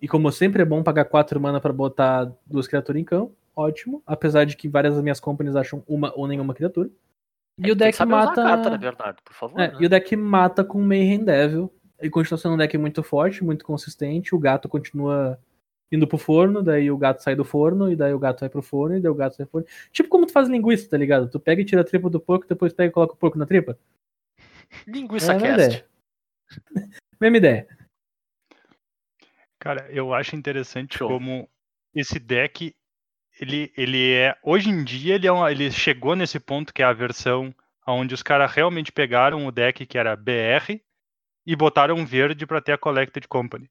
E como sempre é bom pagar quatro mana pra botar duas criaturas em campo, ótimo. Apesar de que várias das minhas companies acham uma ou nenhuma criatura. E É, o tem que deck mata. carta, né, Bernardo? Por favor. É, né? e o deck mata com Mayhem Devil. Ele continua sendo um deck muito forte, muito consistente. O gato continua indo pro forno, daí o gato sai do forno, e daí o gato vai pro forno, e daí o gato sai pro forno. Tipo como tu faz linguiça, tá ligado? Tu pega e tira a tripa do porco, depois pega e coloca o porco na tripa. Linguiça É mesma Cast. ideia. Mesma ideia. Cara, eu acho interessante Show. como esse deck, ele, ele é. Hoje em dia, ele, é uma- ele chegou nesse ponto que é a versão onde os caras realmente pegaram o deck que era BR e botaram verde para ter a Collected Company.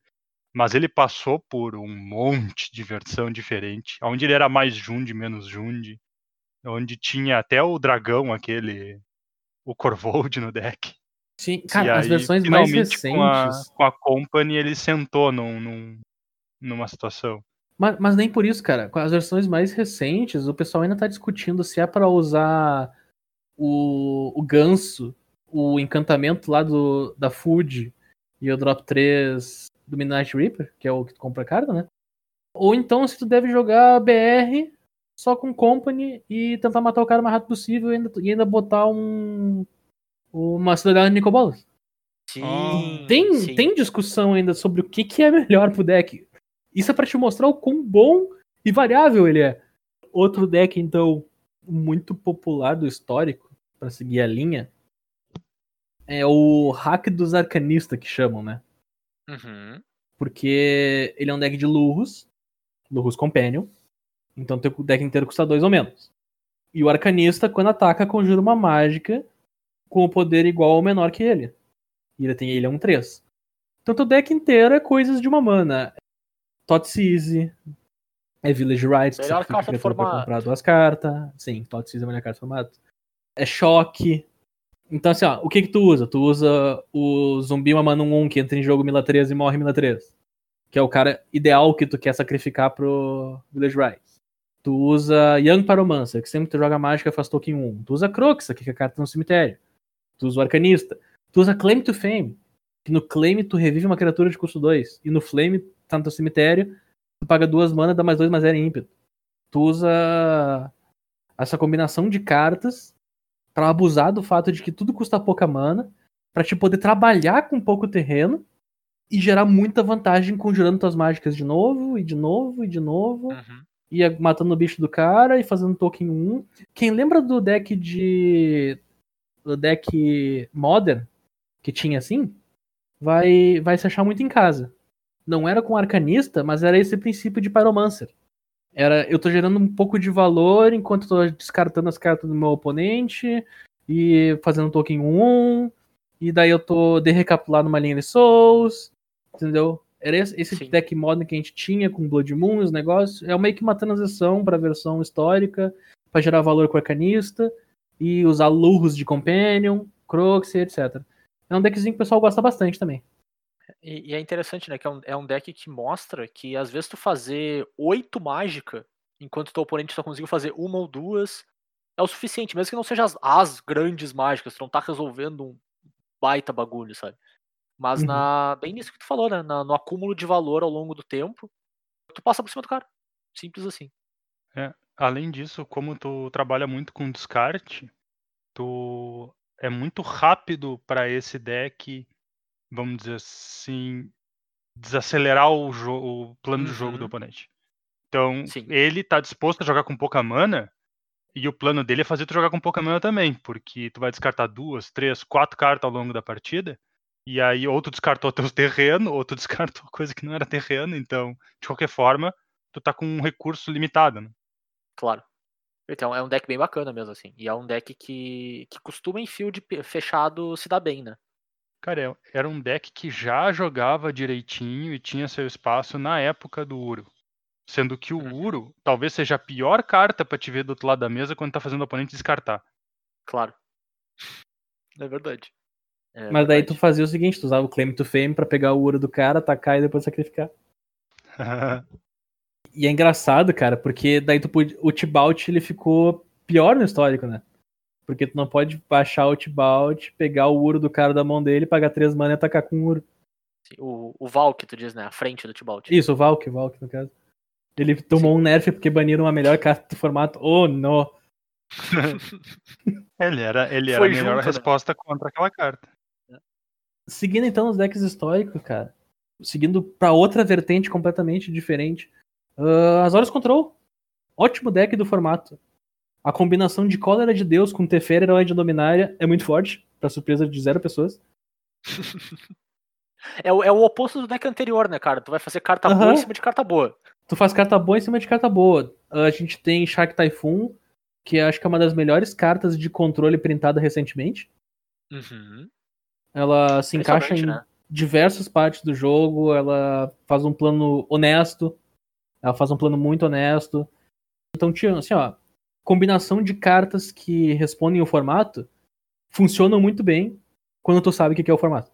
Mas ele passou por um monte de versão diferente, onde ele era mais Jund, menos Jund, onde tinha até o dragão, aquele, o Corvold no deck. Sim, E cara, as aí, versões mais finalmente, com a, recentes. com a Company, ele sentou num, num- numa situação. Mas, mas nem por isso, cara. Com as versões mais recentes, o pessoal ainda tá discutindo se é pra usar o, o ganso, o encantamento lá do, da Food e o Drop 3 do Midnight Reaper, que é o que tu compra a carta, né? Ou então se tu deve jogar BR só com Company e tentar matar o cara o mais rápido possível e ainda, e ainda botar um uma cidadela de Nicobolas. Sim, Tem, sim. tem discussão ainda sobre o que, que é melhor pro deck. Isso é pra te mostrar o quão bom e variável ele é. Outro deck, então, muito popular do histórico, pra seguir a linha, é o Hack dos Arcanistas, que chamam, né? Uhum. Porque ele é um deck de Lurros, Lurros Companion, então teu deck inteiro custa dois ou menos. E o Arcanista, quando ataca, conjura uma mágica com o poder igual ou menor que ele. E ele tem ele é um 3. Então teu deck inteiro é coisas de uma mana. Thoughtseize, é Village que Melhor carta do formato. comprar duas cartas. Sim, Thoughtseize é a melhor carta do formato. É choque. Então assim, ó, o que que tu usa? Tu usa o zumbi uma mana 1 que entra em jogo Mila 3 e morre Mila 3. Que é o cara ideal que tu quer sacrificar pro Village Rites. Tu usa Young Pyromancer, que sempre tu joga mágica faz token 1. Tu usa Croxa, que é carta no cemitério. Tu usa o Arcanista. Tu usa Claim to Fame, que no Claim tu revive uma criatura de custo 2. E no Flame tá no teu cemitério, tu paga duas mana, dá mais 2 mais 0 em ímpeto. Tu usa essa combinação de cartas pra abusar do fato de que tudo custa pouca mana, pra te poder trabalhar com pouco terreno e gerar muita vantagem conjurando tuas mágicas de novo, e de novo, e de novo Uhum. ia matando o bicho do cara e fazendo token 1. Quem lembra do deck de. do deck Modern, que tinha assim, vai, vai se achar muito em casa. Não era com arcanista, mas era esse princípio de Pyromancer. Era, eu tô gerando um pouco de valor enquanto eu tô descartando as cartas do meu oponente e fazendo token 1. E daí eu tô de recapitular numa linha de Souls. Entendeu? Era esse, esse deck modern que a gente tinha com Blood Moon, os negócios. É meio que uma transição pra versão histórica, pra gerar valor com o arcanista e usar lurros de Companion, Croxy, etc. É um deckzinho que o pessoal gosta bastante também. E, e é interessante, né? Que é um, é um deck que mostra que às vezes tu fazer oito mágica, enquanto teu oponente só conseguiu fazer uma ou duas, é o suficiente, mesmo que não seja as, as grandes mágicas, tu não tá resolvendo um baita bagulho, sabe? Mas Uhum. na. Bem nisso que tu falou, né? na- no acúmulo de valor ao longo do tempo, tu passa por cima do cara. Simples assim. Além disso, como tu trabalha muito com descarte, tu é muito rápido para esse deck, vamos dizer assim, desacelerar o, o plano de jogo do Uhum. oponente. Então, Sim. ele tá disposto a jogar com pouca mana, e o plano dele é fazer tu jogar com pouca mana também, porque tu vai descartar duas, três, quatro cartas ao longo da partida, e aí ou tu descartou teus terreno, ou tu descartou coisa que não era terreno, então, de qualquer forma, tu tá com um recurso limitado, né? Claro. Então, é um deck bem bacana mesmo, assim. E é um deck que, que costuma em field fechado se dar bem, né? Cara, é- era um deck que já jogava direitinho e tinha seu espaço na época do Uro. Sendo que o Uhum. Uro talvez seja a pior carta pra te ver do outro lado da mesa quando tá fazendo o oponente descartar. Claro. É verdade. É Mas daí tu fazia o seguinte, tu usava o Claim to Fame pra pegar o ouro do cara, atacar e depois sacrificar. E é engraçado, cara, porque daí tu podia, o Tibalt ele ficou pior no histórico, né? Porque tu não pode baixar o Tibalt, pegar o Uro do cara da mão dele, pagar três mana e atacar com o Uro. O, o Val que tu diz, né? A frente do Tibalt. Isso, o Valk, o Valk no caso. Ele tomou um nerf porque baniram a melhor carta do formato. Oh, não. ele era, ele era Foi a melhor junto, né? resposta contra aquela carta. Seguindo então os decks históricos, cara. Seguindo pra outra vertente completamente diferente. Uh, Azorius Control. Ótimo deck do formato. A combinação de Cólera de Deus com Teferi Herói de Dominária é muito forte, pra surpresa de zero pessoas. É, o- é o oposto do deck anterior, né, cara? Tu vai fazer carta boa Aham. em cima de carta boa. Tu faz carta boa em cima de carta boa. A gente tem Shark Typhoon, que acho que é uma das melhores cartas de controle printada recentemente. Uhum. Ela se encaixa em né? diversas partes do jogo, ela faz um plano honesto, ela faz um plano muito honesto. Então, assim, ó, combinação de cartas que respondem o formato funcionam muito bem quando tu sabe o que é o formato.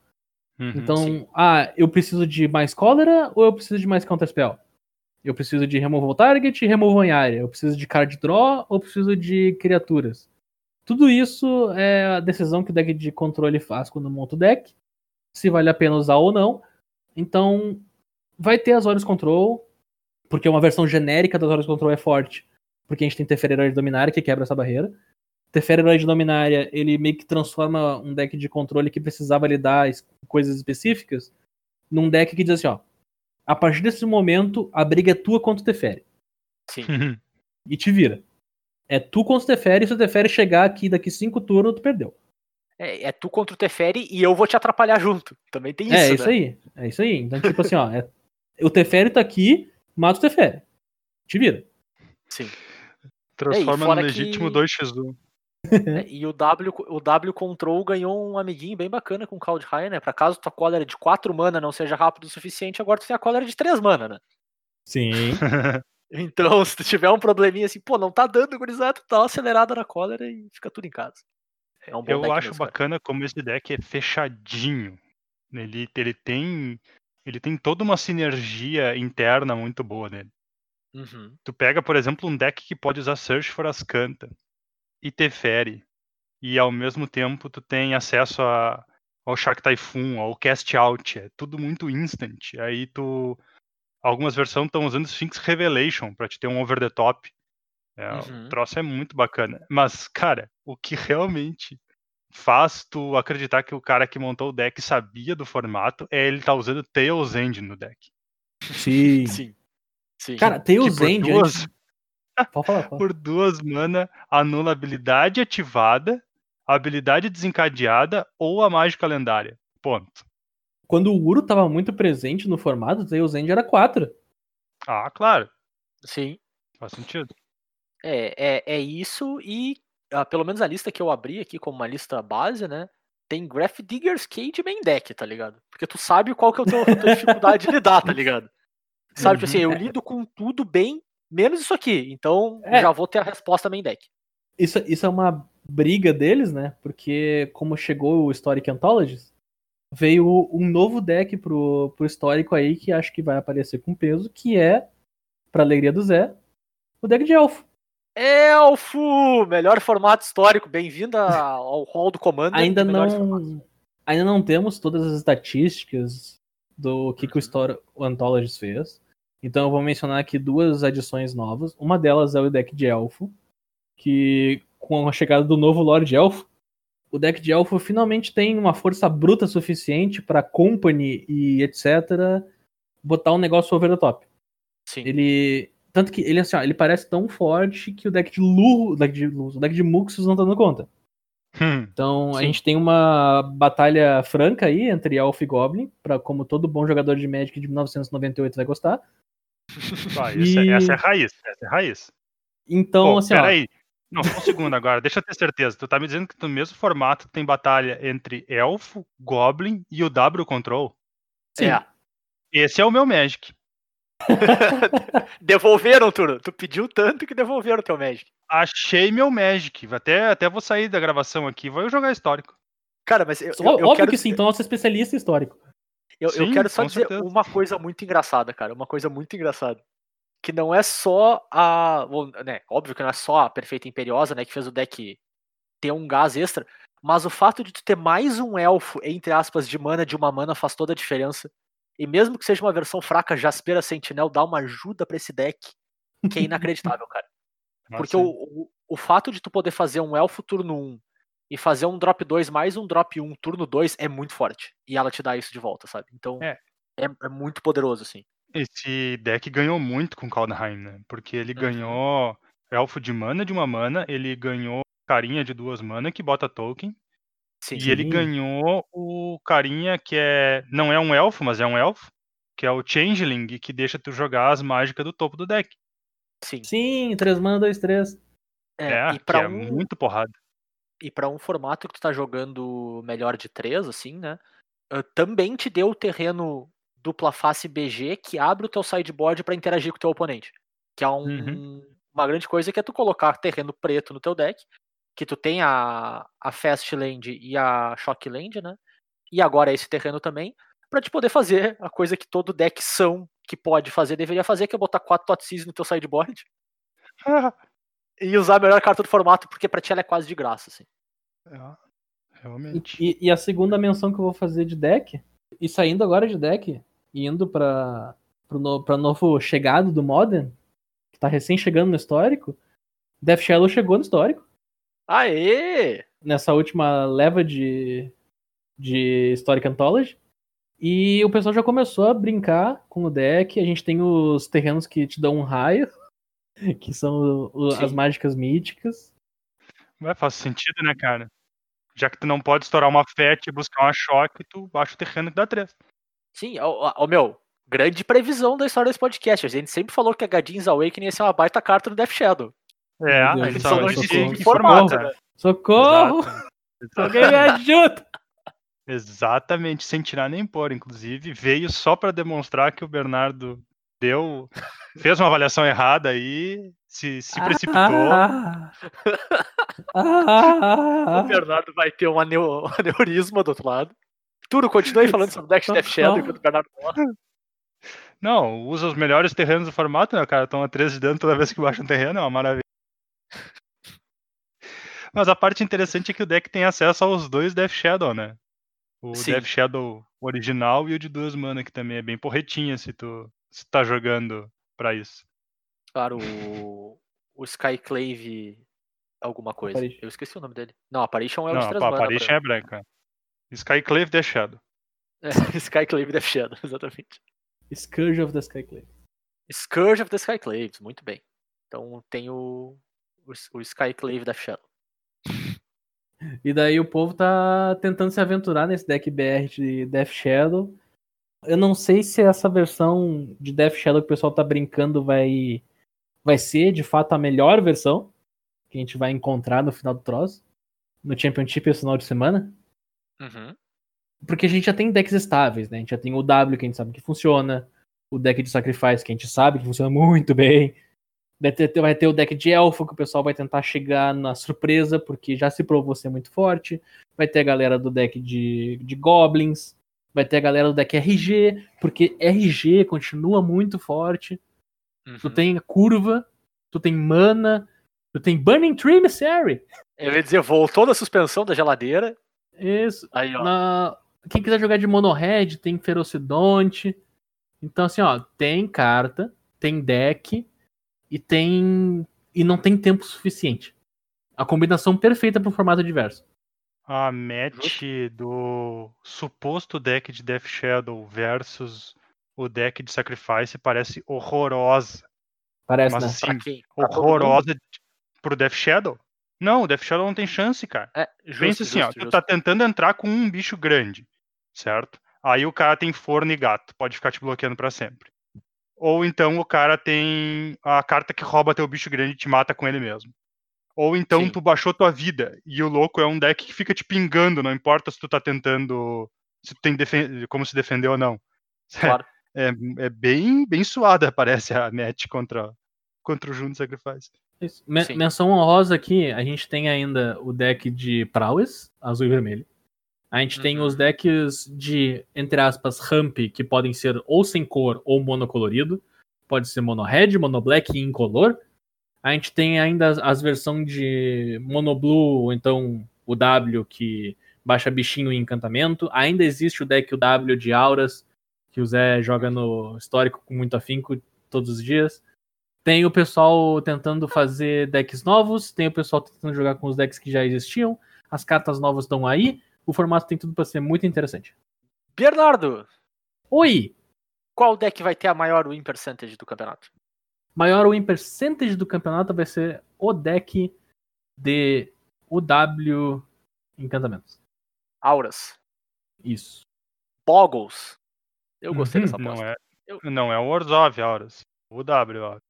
Uhum, Então, sim. ah, eu preciso de mais cólera ou eu preciso de mais counterspell? Eu preciso de removal target e removal em área. Eu preciso de card draw ou eu preciso de criaturas? Tudo isso é a decisão que o deck de controle faz quando monta o deck. Se vale a pena usar ou não. Então, vai ter as Azorius Control, porque uma versão genérica das Azorius Control é forte. Porque a gente tem Teferi Herói de Dominária que quebra essa barreira. Teferi Herói de Dominária, ele meio que transforma um deck de controle que precisava lidar coisas específicas num deck que diz assim, ó. A partir desse momento, a briga é tua contra o Teferi. Sim. Uhum. E te vira. É tu contra o Teferi, e se o Teferi chegar aqui daqui cinco turnos, tu perdeu. É, é tu contra o Teferi e eu vou te atrapalhar junto. Também tem isso, é, né? isso aí. É isso aí. Então, tipo assim, ó. é- o Teferi tá aqui, mata o Teferi. Te vira. Sim. Transforma no legítimo que- 2x1. É, E o W, o W Control ganhou um amiguinho bem bacana com o Cloud High, né? Pra caso tua cólera de 4 mana não seja rápido o suficiente, agora tu tem a cólera de 3 mana, né? Sim. Então, se tu tiver um probleminha assim, pô, não tá dando, gurizada, tu uma acelerada na cólera e fica tudo em casa. É um bom Eu deck acho mesmo, cara. bacana como esse deck é fechadinho. Ele, ele tem. Ele tem toda uma sinergia interna muito boa nele. Uhum. Tu pega, por exemplo, um deck que pode usar Search for Ascanta e Teferi. E ao mesmo tempo tu tem acesso a, ao Shark Typhoon, ao Cast Out. É tudo muito instant. Aí tu. Algumas versões estão usando Sphinx Revelation pra te ter um over the top. É, Uhum. O troço é muito bacana. Mas, cara, o que realmente faz tu acreditar que o cara que montou o deck sabia do formato é ele tá usando Tails End no deck. Sim. Sim. Sim. Cara, Tails por End. duas- antes- Pode falar, fala. Por duas mana, anula habilidade ativada, habilidade desencadeada ou a mágica lendária. Ponto. Quando o Uro tava muito presente no formato, o Tails End era 4. Ah, claro. Sim. Faz sentido. É, é, é isso e ah, pelo menos a lista que eu abri aqui como uma lista base, né? Tem Graph Digger's Cage main deck, tá ligado? Porque tu sabe qual que é a tua, tua dificuldade de lidar, tá ligado? Sabe, tipo assim, eu lido com tudo bem, menos isso aqui. Então É. já vou ter a resposta main deck. Isso, isso é uma briga deles, né? Porque como chegou o Historic Anthologies, veio um novo deck pro, pro histórico aí que acho que vai aparecer com peso, que é, pra alegria do Zé, o deck de elfo. Elfo! Melhor formato histórico. Bem-vinda ao hall do Commander. Ainda formatos. não, ainda não temos todas as estatísticas do que, que o, Uhum. Story, o Anthologies fez. Então eu vou mencionar aqui duas adições novas. Uma delas é o deck de elfo, que com a chegada do novo Lord Elfo, o deck de elfo finalmente tem uma força bruta suficiente para Company e etc. botar um negócio over the top. Sim. Ele. Tanto que ele, assim, ó, ele parece tão forte que o deck de Lu, o deck de, o deck de Muxus não tá dando conta. Hum, Então a Sim. gente tem uma batalha franca aí entre Elf e Goblin, pra, como todo bom jogador de Magic de 1998 vai gostar. ah, essa, E- essa é raiz. Essa é raiz. Então, Pô, assim, ó, peraí. Não, só um segundo agora. Deixa eu ter certeza. Tu tá me dizendo que no mesmo formato tem batalha entre Elfo, Goblin e o W Control? sim, É. Esse é o meu Magic. Devolveram, Turo. Tu pediu tanto que devolveram o teu Magic. Achei meu Magic. Até, até vou sair da gravação aqui. Vou jogar histórico. Cara, mas eu, eu, eu óbvio quero que sim, então nosso especialista histórico. Eu, eu Sim, quero só dizer certeza. uma coisa muito engraçada, cara. Uma coisa muito engraçada. Que não é só a. bom, né, óbvio que não é só a Perfeita Imperiosa, né? Que fez o deck ter um gás extra. Mas o fato de tu ter mais um elfo, entre aspas, de mana de uma mana faz toda a diferença. E mesmo que seja uma versão fraca, Jaspera Sentinel dá uma ajuda pra esse deck que é inacreditável, cara. Porque o, o, o fato de tu poder fazer um elfo turno 1 e fazer um drop 2 mais um drop 1 turno 2 é muito forte. E ela te dá isso de volta, sabe? Então É. é, é muito poderoso, assim. Esse deck ganhou muito com Kaldheim, né? Porque ele Uhum. ganhou elfo de mana de uma mana, ele ganhou carinha de duas mana que bota token, Sim. e ele Sim. ganhou o carinha que é não é um elfo, mas é um elfo, que é o Changeling, que deixa tu jogar as mágicas do topo do deck. Sim. Sim, 3 mana, 2, 3. É, É, e que pra é um, muito porrada. e para um formato que tu tá jogando melhor de 3, assim, né? também te deu o terreno dupla face BG que abre o teu sideboard para interagir com o teu oponente. Que é um, Uhum. uma grande coisa que é tu colocar terreno preto no teu deck, que tu tem a, a Fast Land e a Shock Land, né? E agora esse terreno também, pra te poder fazer a coisa que todo deck são que pode fazer, deveria fazer, que é botar quatro Totsis no teu sideboard e usar a melhor carta do formato, porque pra ti ela é quase de graça, assim. É, realmente. E, e a segunda menção que eu vou fazer de deck, e saindo agora de deck, e indo pra, pro no, pra novo chegado do Modern, que tá recém chegando no histórico, Death Shadow chegou no histórico. Aê! nessa última leva de, de Historic Anthology. E o pessoal já começou a brincar com o deck. A gente tem os terrenos que te dão um raio, que são o- as mágicas míticas. Vai, faz sentido, né, cara? Já que tu não pode estourar uma FET e buscar uma choque, tu baixa o terreno que dá 3. Sim, ó, ó, ó, meu, grande previsão da história desse podcast. A gente sempre falou que a Gadin's Awakening ia ser uma baita carta no Death Shadow. É, a gente só não que formato, né? Socorro! Alguém me ajuda! Exatamente, sem tirar nem pôr. Inclusive, veio só pra demonstrar que o Bernardo deu. fez uma avaliação errada aí, se, se precipitou. Ah, ah, O Bernardo vai ter um aneu- aneurisma do outro lado. Turo, continue falando sobre o deck de Death Shadow enquanto o Bernardo fala. Não, usa os melhores terrenos do formato, né? O cara toma 13 de dano toda vez que baixa um terreno, é uma maravilha. Mas a parte interessante é que o deck tem acesso aos dois Death Shadow, né? O Sim. Death Shadow original e o de duas mana, que também é bem porretinha se tu, se tá jogando pra isso. Claro, o, o Skyclave alguma coisa. Apparition. Eu esqueci o nome dele. Não, Apparition é o Não, de a três mana. Apparition é branca. Skyclave Death Shadow. É, Skyclave Death Shadow, exatamente. Scourge of the Skyclave. Scourge of the Skyclaves, muito bem. Então tem o, o, o Skyclave Death Shadow. E daí o povo tá tentando se aventurar nesse deck BR de Death Shadow. Eu não sei se essa versão de Death Shadow que o pessoal tá brincando vai, vai ser de fato a melhor versão que a gente vai encontrar no final do troço. No Championship esse final de semana. Uhum. Porque a gente já tem decks estáveis, né? A gente já tem o W que a gente sabe que funciona. O deck de Sacrifice que a gente sabe que funciona muito bem. Vai ter, vai ter o deck de Elfo que o pessoal vai tentar chegar na surpresa, porque já se provou ser muito forte. Vai ter a galera do deck de, de Goblins. Vai ter a galera do deck RG, porque RG continua muito forte. Tu Uhum. tem curva, tu tem mana, tu tem Burning Tree Emissary. Eu ia dizer, voltou da suspensão da geladeira. Isso. Aí, ó. Na- Quem quiser jogar de mono-red, tem Ferocidonte. Então, assim, ó, tem carta, tem deck e tem. E não tem tempo suficiente. A combinação perfeita para um formato diverso. A match do suposto deck de Death Shadow versus o deck de Sacrifice parece horrorosa. Parece, Mas né? assim, Pra quem? Pra horrorosa pro Death Shadow? Não, o Death Shadow não tem chance, cara. É, justo, Pensa assim, ó, justo, tu justo. tá tentando entrar com um bicho grande, certo? Aí o cara tem forno e gato, pode ficar te bloqueando pra sempre. Ou então o cara tem a carta que rouba teu bicho grande e te mata com ele mesmo. Ou então Sim. tu baixou tua vida e o louco é um deck que fica te pingando, não importa se tu tá tentando, se tu tem defen- como se defender ou não. Claro. É, é bem, bem suada, parece a match contra, contra o Juno Sacrifice. Isso. Men- Sim. menção honrosa aqui, a gente tem ainda o deck de Prowess, azul e vermelho. A gente tem Uhum. os decks de, entre aspas, ramp, que podem ser ou sem cor ou monocolorido. Pode ser mono red, mono black e incolor. A gente tem ainda as, as versões de mono blue, ou então o W, que baixa bichinho e encantamento. Ainda existe o deck o W de auras, que o Zé joga no histórico com muito afinco todos os dias. Tem o pessoal tentando fazer decks novos, tem o pessoal tentando jogar com os decks que já existiam. As cartas novas estão aí. O formato tem tudo para ser muito interessante. Bernardo, Oi! qual deck vai ter a maior win percentage do campeonato? Maior win percentage do campeonato vai ser o deck de UW Encantamentos. Auras. Isso. Boggles. Eu gostei Uhum, dessa Não aposta. é, Eu- não é o Orzhov, Auras. O W, Auras.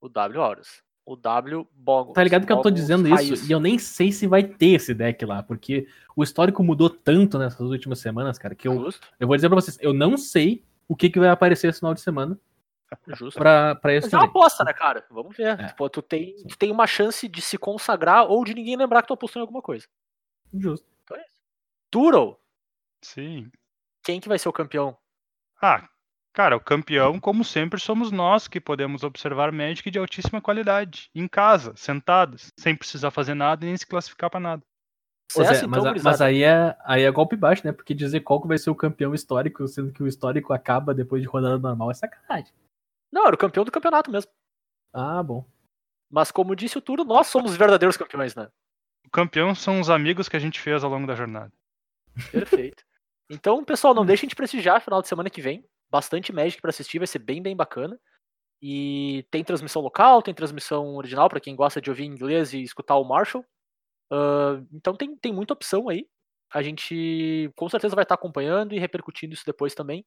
O W Auras. O W Boggles. Tá ligado que eu tô Boggles dizendo raiz. isso e eu nem sei se vai ter esse deck lá, porque o histórico mudou tanto nessas últimas semanas, cara, que eu, Justo, eu vou dizer pra vocês, eu não sei o que, que vai aparecer esse final de semana justo. pra, pra esse Mas é uma aposta, né, cara? Vamos ver. É. Tipo, tu tem, tu tem uma chance de se consagrar ou de ninguém lembrar que tu apostou em alguma coisa. Justo. Então é isso. Turo, Sim. quem que vai ser o campeão? Ah, cara, o campeão, como sempre, somos nós que podemos observar Magic de altíssima qualidade, em casa, sentados, sem precisar fazer nada e nem se classificar pra nada. Ô, Zé, Sucesso, mas, então, mas aí, é, aí é golpe baixo, né? Porque dizer qual que vai ser o campeão histórico, sendo que o histórico acaba depois de rodada normal, é sacanagem. Não, era o campeão do campeonato mesmo. Ah, bom. Mas como disse o Turo, nós somos os verdadeiros campeões, né? O campeão são os amigos que a gente fez ao longo da jornada. Perfeito. Então, pessoal, não deixem de prestigiar final de semana que vem. Bastante Magic pra assistir, vai ser bem, bem bacana. E tem transmissão local, tem transmissão original pra quem gosta de ouvir inglês e escutar o Marshall. Ah, então tem, tem muita opção aí. A gente com certeza vai estar acompanhando e repercutindo isso depois também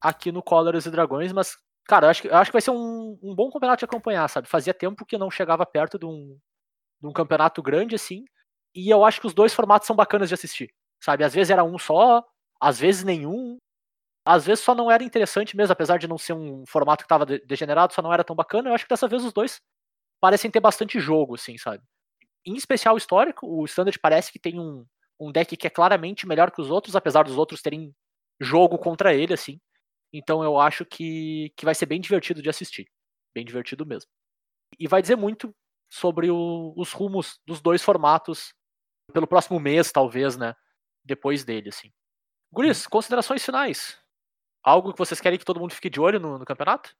aqui no Cóleras e Dragões, mas cara, eu acho que, eu acho que vai ser um, um bom campeonato de acompanhar, sabe? Fazia tempo que não chegava perto de um, de um campeonato grande assim, e eu acho que os dois formatos são bacanas de assistir, sabe? Às vezes era um só, às vezes nenhum, às vezes só não era interessante mesmo, apesar de não ser um formato que estava degenerado, só não era tão bacana. Eu acho que dessa vez os dois parecem ter bastante jogo, assim, sabe? Em especial o histórico, o Standard parece que tem um, um deck que é claramente melhor que os outros, apesar dos outros terem jogo contra ele, assim. Então eu acho que, que vai ser bem divertido de assistir. Bem divertido mesmo. E vai dizer muito sobre o- os rumos dos dois formatos pelo próximo mês, talvez, né? Depois dele, assim. Guris, considerações finais. Algo que vocês querem que todo mundo fique de olho no, no campeonato?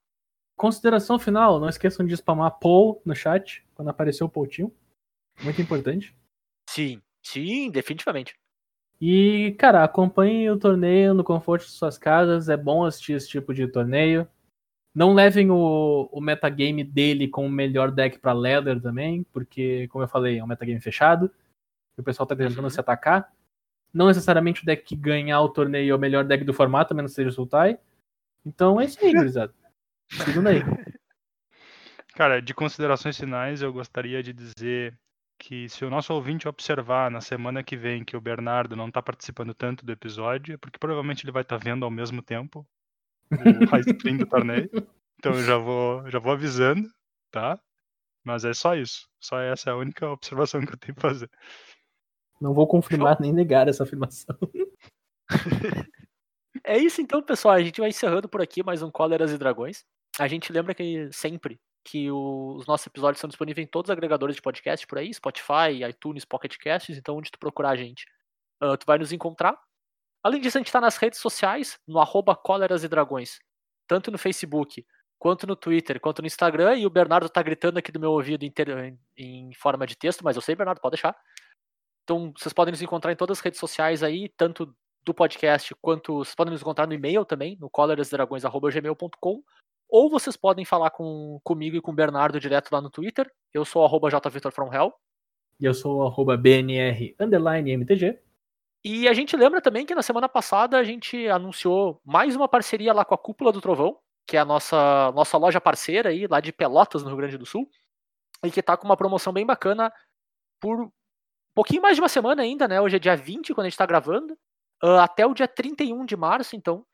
Consideração final, não esqueçam de spamar Paul no chat quando aparecer o Poutinho. Muito importante. Sim, sim, definitivamente. E, cara, acompanhem o torneio no conforto de suas casas. É bom assistir esse tipo de torneio. Não levem o, o metagame dele com o melhor deck pra Leather também, porque, como eu falei, é um metagame fechado. E o pessoal tá tentando Uhum. se atacar. Não necessariamente o deck que ganhar o torneio é o melhor deck do formato, a menos que seja o Sultai. Então é isso aí, gurizada. Segunda aí. Cara, de considerações finais, eu gostaria de dizer que se o nosso ouvinte observar na semana que vem que o Bernardo não tá participando tanto do episódio, é porque provavelmente ele vai estar vendo ao mesmo tempo o high screen do torneio. Então eu já vou, já vou avisando, tá? Mas é só isso. Só essa é a única observação que eu tenho pra fazer. Não vou confirmar nem negar essa afirmação. É isso então, pessoal. A gente vai encerrando por aqui mais um Cóleras e Dragões. A gente lembra que sempre que os nossos episódios são disponíveis em todos os agregadores de podcast por aí, Spotify, iTunes, Pocket Casts, então onde tu procurar a gente, ah, tu vai nos encontrar. Além disso, a gente está nas redes sociais, no arroba Cóleras e Dragões, tanto no Facebook, quanto no Twitter, quanto no Instagram, e o Bernardo tá gritando aqui do meu ouvido em, ter- em forma de texto, mas eu sei, Bernardo, pode deixar. Então, vocês podem nos encontrar em todas as redes sociais aí, tanto do podcast, quanto vocês podem nos encontrar no e-mail também, no colerasdragões.gmail.com, ou vocês podem falar com, comigo e com o Bernardo direto lá no Twitter. Eu sou arroba jvitorfromhell. E eu sou o arroba BNR underline MTG. E a gente lembra também que na semana passada a gente anunciou mais uma parceria lá com a Cúpula do Trovão, que é a nossa, nossa loja parceira aí, lá de Pelotas, no Rio Grande do Sul, e que tá com uma promoção bem bacana por pouquinho mais de uma semana ainda, né? Hoje é dia 20 quando a gente tá gravando, ah, até o dia 31 de março, então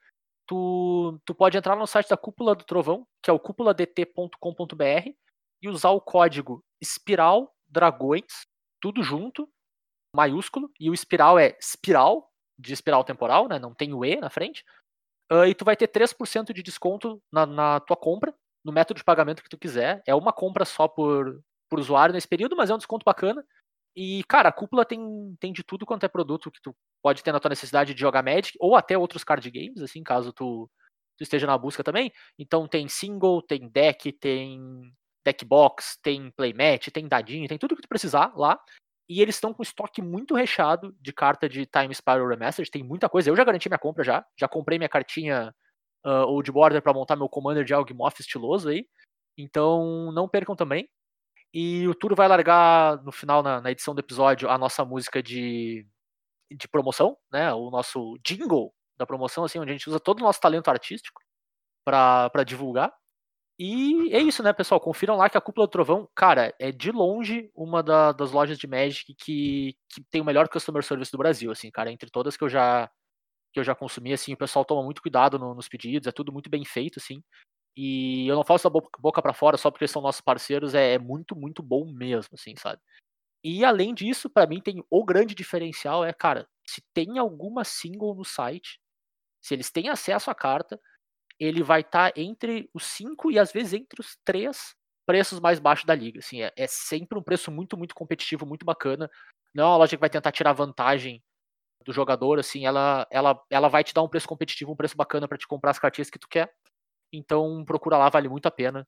tu, tu pode entrar no site da Cúpula do Trovão, que é o cúpuladt.com.br, e usar o código Espiral Dragões, tudo junto, maiúsculo, e o espiral é espiral, de espiral temporal, né? Não tem o E na frente. Ah, e tu vai ter 3% de desconto na, na tua compra, no método de pagamento que tu quiser. É uma compra só por, por usuário nesse período, mas é um desconto bacana. E, cara, a cúpula tem, tem de tudo quanto é produto que tu pode ter na tua necessidade de jogar Magic, ou até outros card games, assim, caso tu, tu esteja na busca também. Então tem single, tem deck, tem deck box, tem playmat, tem dadinho, tem tudo que tu precisar lá. E eles estão com estoque muito recheado de carta de Time Spiral Remastered, tem muita coisa. Eu já garanti minha compra já, já comprei minha cartinha uh, Old Border para montar meu Commander de Algmoth estiloso aí. Então não percam também. E o Turo vai largar no final, na, na edição do episódio, a nossa música de, de promoção, né? O nosso jingle da promoção, assim, onde a gente usa todo o nosso talento artístico para divulgar. E é isso, né, pessoal? Confiram lá que a Cúpula do Trovão, cara, é de longe uma da- das lojas de Magic que, que tem o melhor customer service do Brasil, assim, cara. Entre todas que eu já que eu já consumi, assim, o pessoal toma muito cuidado no- nos pedidos, é tudo muito bem feito, assim. E eu não falo essa boca, para fora só porque são nossos parceiros, é, é muito, muito bom mesmo, assim, sabe? E além disso, pra mim tem o grande diferencial é, cara, se tem alguma single no site, se eles têm acesso à carta, ele vai estar entre os cinco e às vezes entre os três preços mais baixos da liga. Assim, é, é sempre um preço muito, muito competitivo, muito bacana. Não é uma loja que vai tentar tirar vantagem do jogador, assim, ela, ela, ela vai te dar um preço competitivo, um preço bacana para te comprar as cartinhas que tu quer. Então procura lá, vale muito a pena.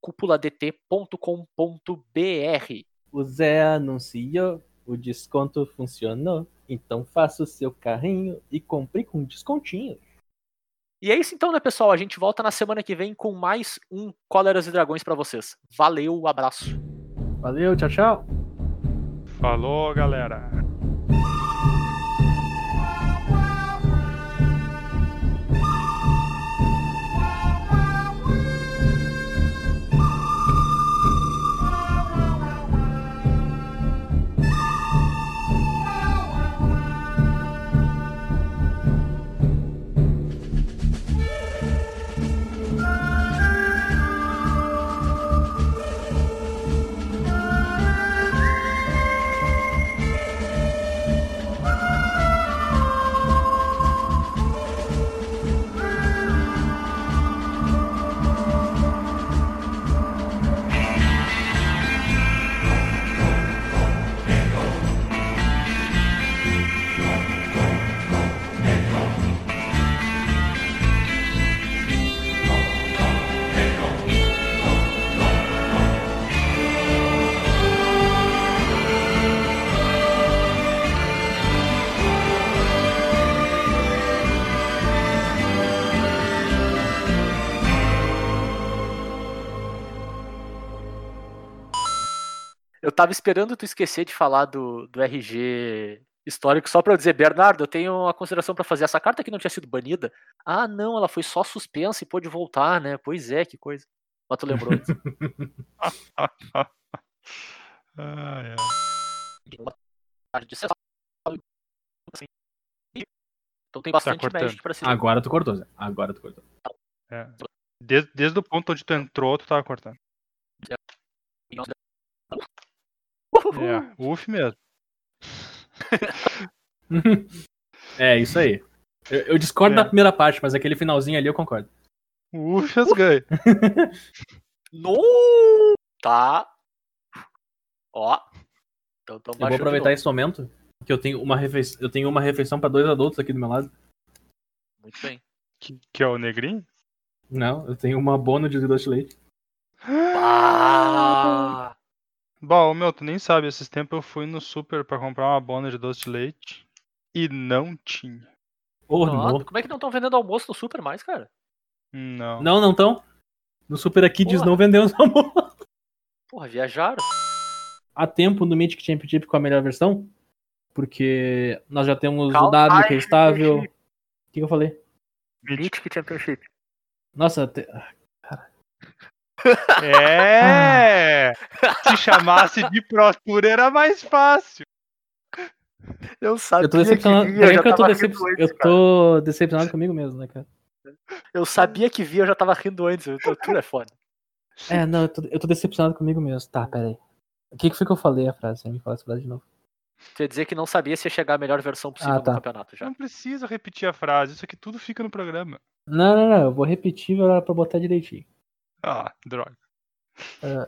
cúpuladt.com.br O Zé anunciou, o desconto funcionou. Então faça o seu carrinho e compre com descontinho. E é isso então, né, pessoal? A gente volta na semana que vem com mais um Cóleras e Dragões para vocês. Valeu, abraço. Valeu, tchau, tchau. Falou, galera. Tava esperando tu esquecer de falar do, do RG histórico só pra eu dizer, Bernardo, eu tenho uma consideração pra fazer. Essa carta aqui não tinha sido banida? Ah, não, ela foi só suspensa e pôde voltar, né? Pois é, que coisa. Mas tu lembrou disso. Ah, é. Então tem bastante cortando. Magic pra se Agora tu cortou, Zé. Agora tu cortou. é. Desde, desde o ponto onde tu entrou, tu tava cortando. É, uf mesmo. é, isso aí. Eu, eu discordo É. da primeira parte, mas aquele finalzinho ali eu concordo. Uf, as ganha. No! Tá. Ó. Então, Eu vou aproveitar esse momento que eu tenho uma refeição, eu tenho uma refeição para dois adultos aqui do meu lado. Muito bem. Que, que é o negrinho? Não, eu tenho uma bono de doce de leite. Ah! Bom, meu, tu nem sabe, esses tempos eu fui no super pra comprar uma bona de doce de leite e não tinha. Oh, Nossa, não. como é que não estão vendendo almoço no super mais, cara? Não. Não, não tão. No Super aqui diz Porra. não vendemos amor. Porra, viajaram. Há tempo no Mythic Championship com a melhor versão? Porque nós já temos Calma, o W que é estável. O que eu falei? Mythic Championship. Nossa, te- É! Se chamasse de Pro Tour era mais fácil. Eu sabia eu tô decepcionado. que via, Peraí já que eu tô, decep... antes, eu tô decepcionado comigo mesmo, né, cara? Eu sabia que via, eu já tava rindo antes. O Tudo é foda. É, não, eu tô, eu tô decepcionado comigo mesmo. Tá, peraí. O que, que foi que eu falei a frase? Me fala essa frase de novo. Quer dizer que não sabia se ia chegar a melhor versão possível Ah, tá. no campeonato já. Não precisa repetir a frase, isso aqui tudo fica no programa. Não, não, não. Eu vou repetir pra botar direitinho. Ah, droga. Ah,